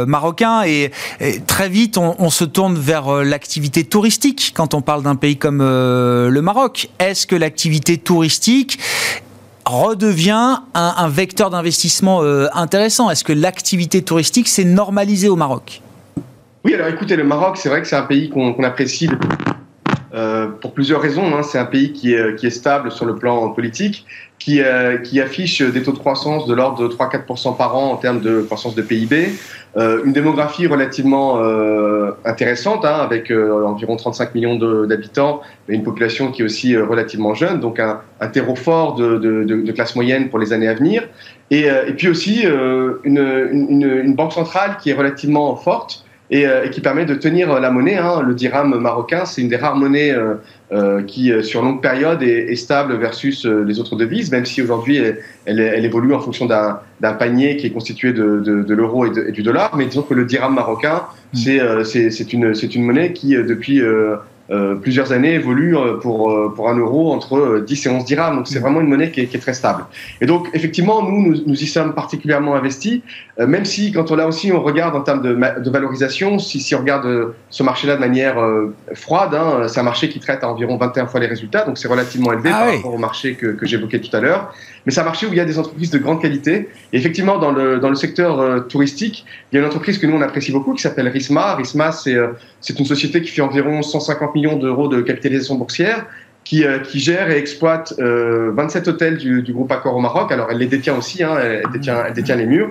marocain et, et, très vite, on, on se tourne vers l'activité touristique quand on parle d'un pays comme le Maroc. Est-ce que l'activité touristique redevient un, vecteur d'investissement euh, intéressant. Est-ce que l'activité touristique s'est normalisée au Maroc? Oui, alors écoutez, le Maroc, c'est vrai que c'est un pays qu'on qu apprécie euh, pour plusieurs raisons. Hein. C'est un pays qui est, stable sur le plan politique, qui, euh, qui affiche des taux de croissance de l'ordre de 3-4% par an en termes de croissance de PIB, euh, une démographie relativement intéressante, hein, avec environ 35 millions d'habitants, mais une population qui est aussi relativement jeune, donc un, un terreau fort de, classe moyenne pour les années à venir, et, puis aussi une, banque centrale qui est relativement forte, et, qui permet de tenir la monnaie. Hein. Le dirham marocain, c'est une des rares monnaies qui, sur longue période, est, stable versus les autres devises, même si aujourd'hui elle, elle, évolue en fonction d'un panier qui est constitué de, de, l'euro et, du dollar. Mais disons que le dirham marocain, mmh. c'est une, une monnaie qui, depuis euh, plusieurs années évolue euh, pour, euh, pour un euro entre 10 et 11 dirhams. Donc c'est vraiment une monnaie qui est, qui est, très stable. Et donc effectivement, nous, nous, nous y sommes particulièrement investis, même si quand on là aussi on regarde en termes de, de valorisation, si, si on regarde ce marché-là de manière froide, hein, c'est un marché qui traite à environ 21 fois les résultats, donc c'est relativement élevé ah par rapport au marché que, que j'évoquais tout à l'heure. Mais c'est un marché où il y a des entreprises de grande qualité. Et effectivement, dans le, dans le secteur touristique, il y a une entreprise que nous on apprécie beaucoup qui s'appelle Risma. Risma, c'est c'est une société qui fait environ 150 millions d'euros de capitalisation boursière, qui, euh, qui gère et exploite 27 euh, hôtels du, groupe Accor au Maroc. Alors, elle les détient aussi, hein, elle, détient, elle détient les murs.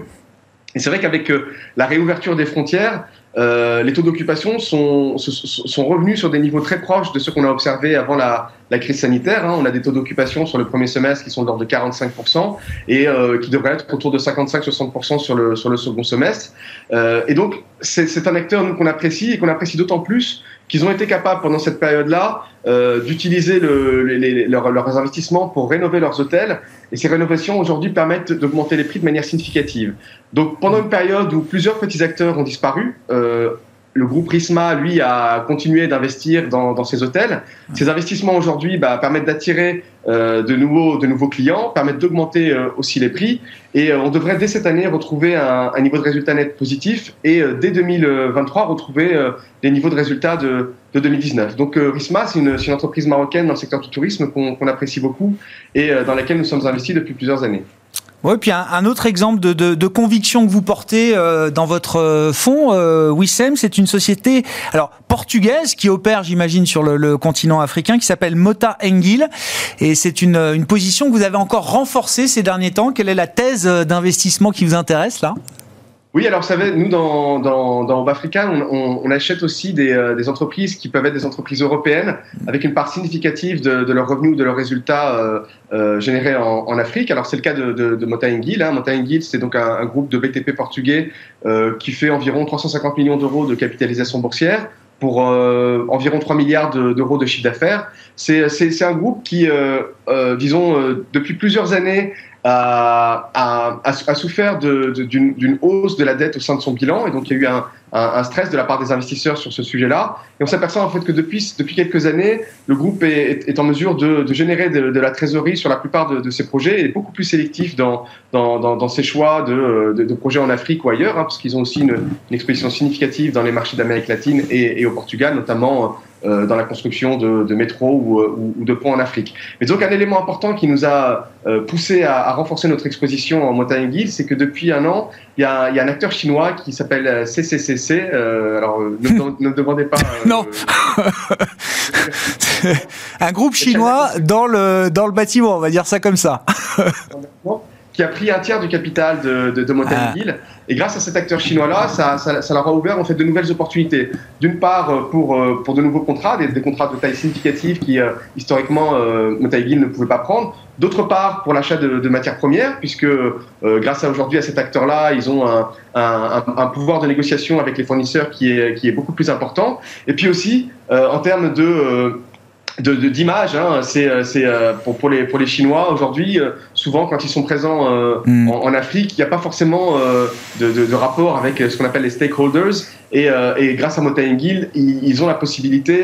Et c'est vrai qu'avec euh, la réouverture des frontières, euh, les taux d'occupation sont, sont revenus sur des niveaux très proches de ceux qu'on a observés avant la, la crise sanitaire. Hein. On a des taux d'occupation sur le premier semestre qui sont de l'ordre de 45% et qui devraient être autour de 55-60% sur le, sur le second semestre. Et donc, c'est un acteur qu'on apprécie et qu'on apprécie d'autant plus qu'ils ont été capables pendant cette période-là euh, d'utiliser le, les, leurs, leurs investissements pour rénover leurs hôtels. Et ces rénovations aujourd'hui permettent d'augmenter les prix de manière significative. Donc pendant une période où plusieurs petits acteurs ont disparu, euh, le groupe Risma, lui, a continué d'investir dans, dans, ces hôtels. Ces investissements aujourd'hui bah, permettent d'attirer euh, de, nouveaux, de nouveaux clients, permettent d'augmenter euh, aussi les prix. Et euh, on devrait dès cette année retrouver un, un, niveau de résultat net positif et dès 2023 retrouver les niveaux de résultats de, de 2019. Donc Risma, c'est une, une, entreprise marocaine dans le secteur du tourisme qu'on apprécie beaucoup et dans laquelle nous sommes investis depuis plusieurs années. Oui, puis un, autre exemple de, conviction que vous portez euh, dans votre euh, fonds, euh, Wissem, c'est une société alors portugaise qui opère, j'imagine, sur le, continent africain, qui s'appelle Mota Engil, et c'est une, une position que vous avez encore renforcée ces derniers temps. Quelle est la thèse d'investissement qui vous intéresse là? Oui, alors ça nous, dans, dans, dans Bafrica, on, on, achète aussi des, euh, des, entreprises qui peuvent être des entreprises européennes, avec une part significative de, de leurs revenus ou de leurs résultats euh, euh, générés en, en, Afrique. Alors c'est le cas de, de, de Motaingil. Hein. Motaingil, c'est donc un, un, groupe de BTP portugais euh, qui fait environ 350 millions d'euros de capitalisation boursière pour euh, environ 3 milliards d'euros de chiffre d'affaires. C'est un groupe qui, disons, depuis plusieurs années, a, a, souffert d'une hausse de la dette au sein de son bilan, et donc il y a eu un, un, un stress de la part des investisseurs sur ce sujet-là. Et on s'aperçoit en fait que depuis, depuis quelques années, le groupe est, est en mesure de, de générer de, de, la trésorerie sur la plupart de, de ses projets et est beaucoup plus sélectif dans, dans, dans, dans ses choix de, de, projets en Afrique ou ailleurs, hein, parce qu'ils ont aussi une, une, exposition significative dans les marchés d'Amérique latine et, et, au Portugal, notamment euh, dans la construction de, de métros ou, euh, ou, de ponts en Afrique. Mais donc un élément important qui nous a euh, poussé à, à, renforcer notre exposition en montagne guide, c'est que depuis un an, il y a, il y a un acteur chinois qui s'appelle CCCC. alors ne, ne, me demandez pas. *laughs* non. *laughs* un groupe chinois dans le dans le bâtiment, on va dire ça comme ça. qui a pris un tiers du capital de, de, de ah. Et grâce à cet acteur chinois-là, ça, ça, ça, leur a ouvert en fait de nouvelles opportunités. D'une part, euh, pour, euh, pour de nouveaux contrats, des, contrats de taille significative qui, euh, historiquement, euh, ne pouvait pas prendre. D'autre part, pour l'achat de, matières premières, puisque grâce à aujourd'hui à cet acteur-là, ils ont un, un, un, pouvoir de négociation avec les fournisseurs qui est, qui est beaucoup plus important. Et puis aussi, en termes de d'image. De, hein. C'est euh, euh, pour, pour, les, pour les Chinois aujourd'hui, euh, souvent quand ils sont présents mm. en, en, Afrique, il n'y a pas forcément de, de, de, rapport avec ce qu'on appelle les stakeholders. Et, et grâce à Motaingil, ils, ils, ont la possibilité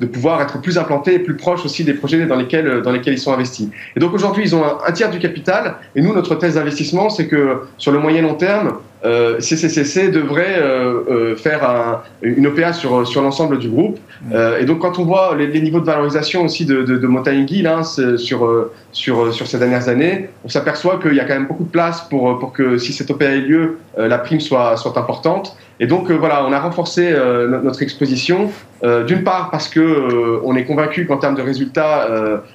de pouvoir être plus implantés et plus proches aussi des projets dans lesquels, dans lesquels ils sont investis. Et donc aujourd'hui, ils ont un, un, tiers du capital. Et nous, notre thèse d'investissement, c'est que sur le moyen long terme, euh, CCCC devrait euh, euh, faire un, une OPA sur, sur l'ensemble du groupe. Mm. Euh, et donc, quand on voit les, les, niveaux de valorisation aussi de, de, de sur, euh, sur, sur ces dernières années, on s'aperçoit qu'il y a quand même beaucoup de place pour, pour que si cette OPA ait lieu, la prime soit, soit importante. Et donc, voilà, on a renforcé notre exposition. D'une part, parce que on est convaincu qu'en termes de résultats,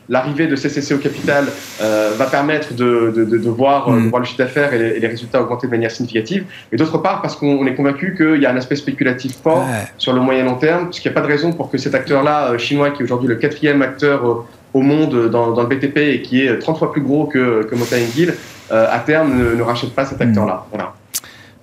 l'arrivée de CCC au capital va permettre de, de, de, voir, mm. voir le chiffre d'affaires et, et les résultats augmenter de manière significative et d'autre part parce qu'on est convaincu qu'il y a un aspect spéculatif fort ouais. sur le moyen long terme, puisqu'il n'y a pas de raison pour que cet acteur-là, euh, chinois, qui est aujourd'hui le quatrième acteur euh, au monde dans, dans, le BTP et qui est 30 fois plus gros que, que Mota euh, à terme ne, ne, rachète pas cet acteur-là. Voilà.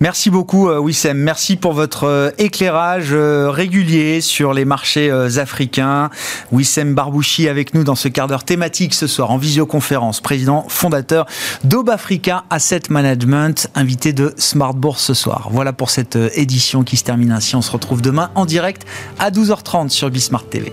Merci beaucoup Wissem, merci pour votre éclairage régulier sur les marchés africains. Wissem Barbouchi avec nous dans ce quart d'heure thématique ce soir en visioconférence, président fondateur d'Aube Africa Asset Management, invité de Smart Bourse ce soir. Voilà pour cette édition qui se termine ainsi. On se retrouve demain en direct à 12h30 sur Bismart TV.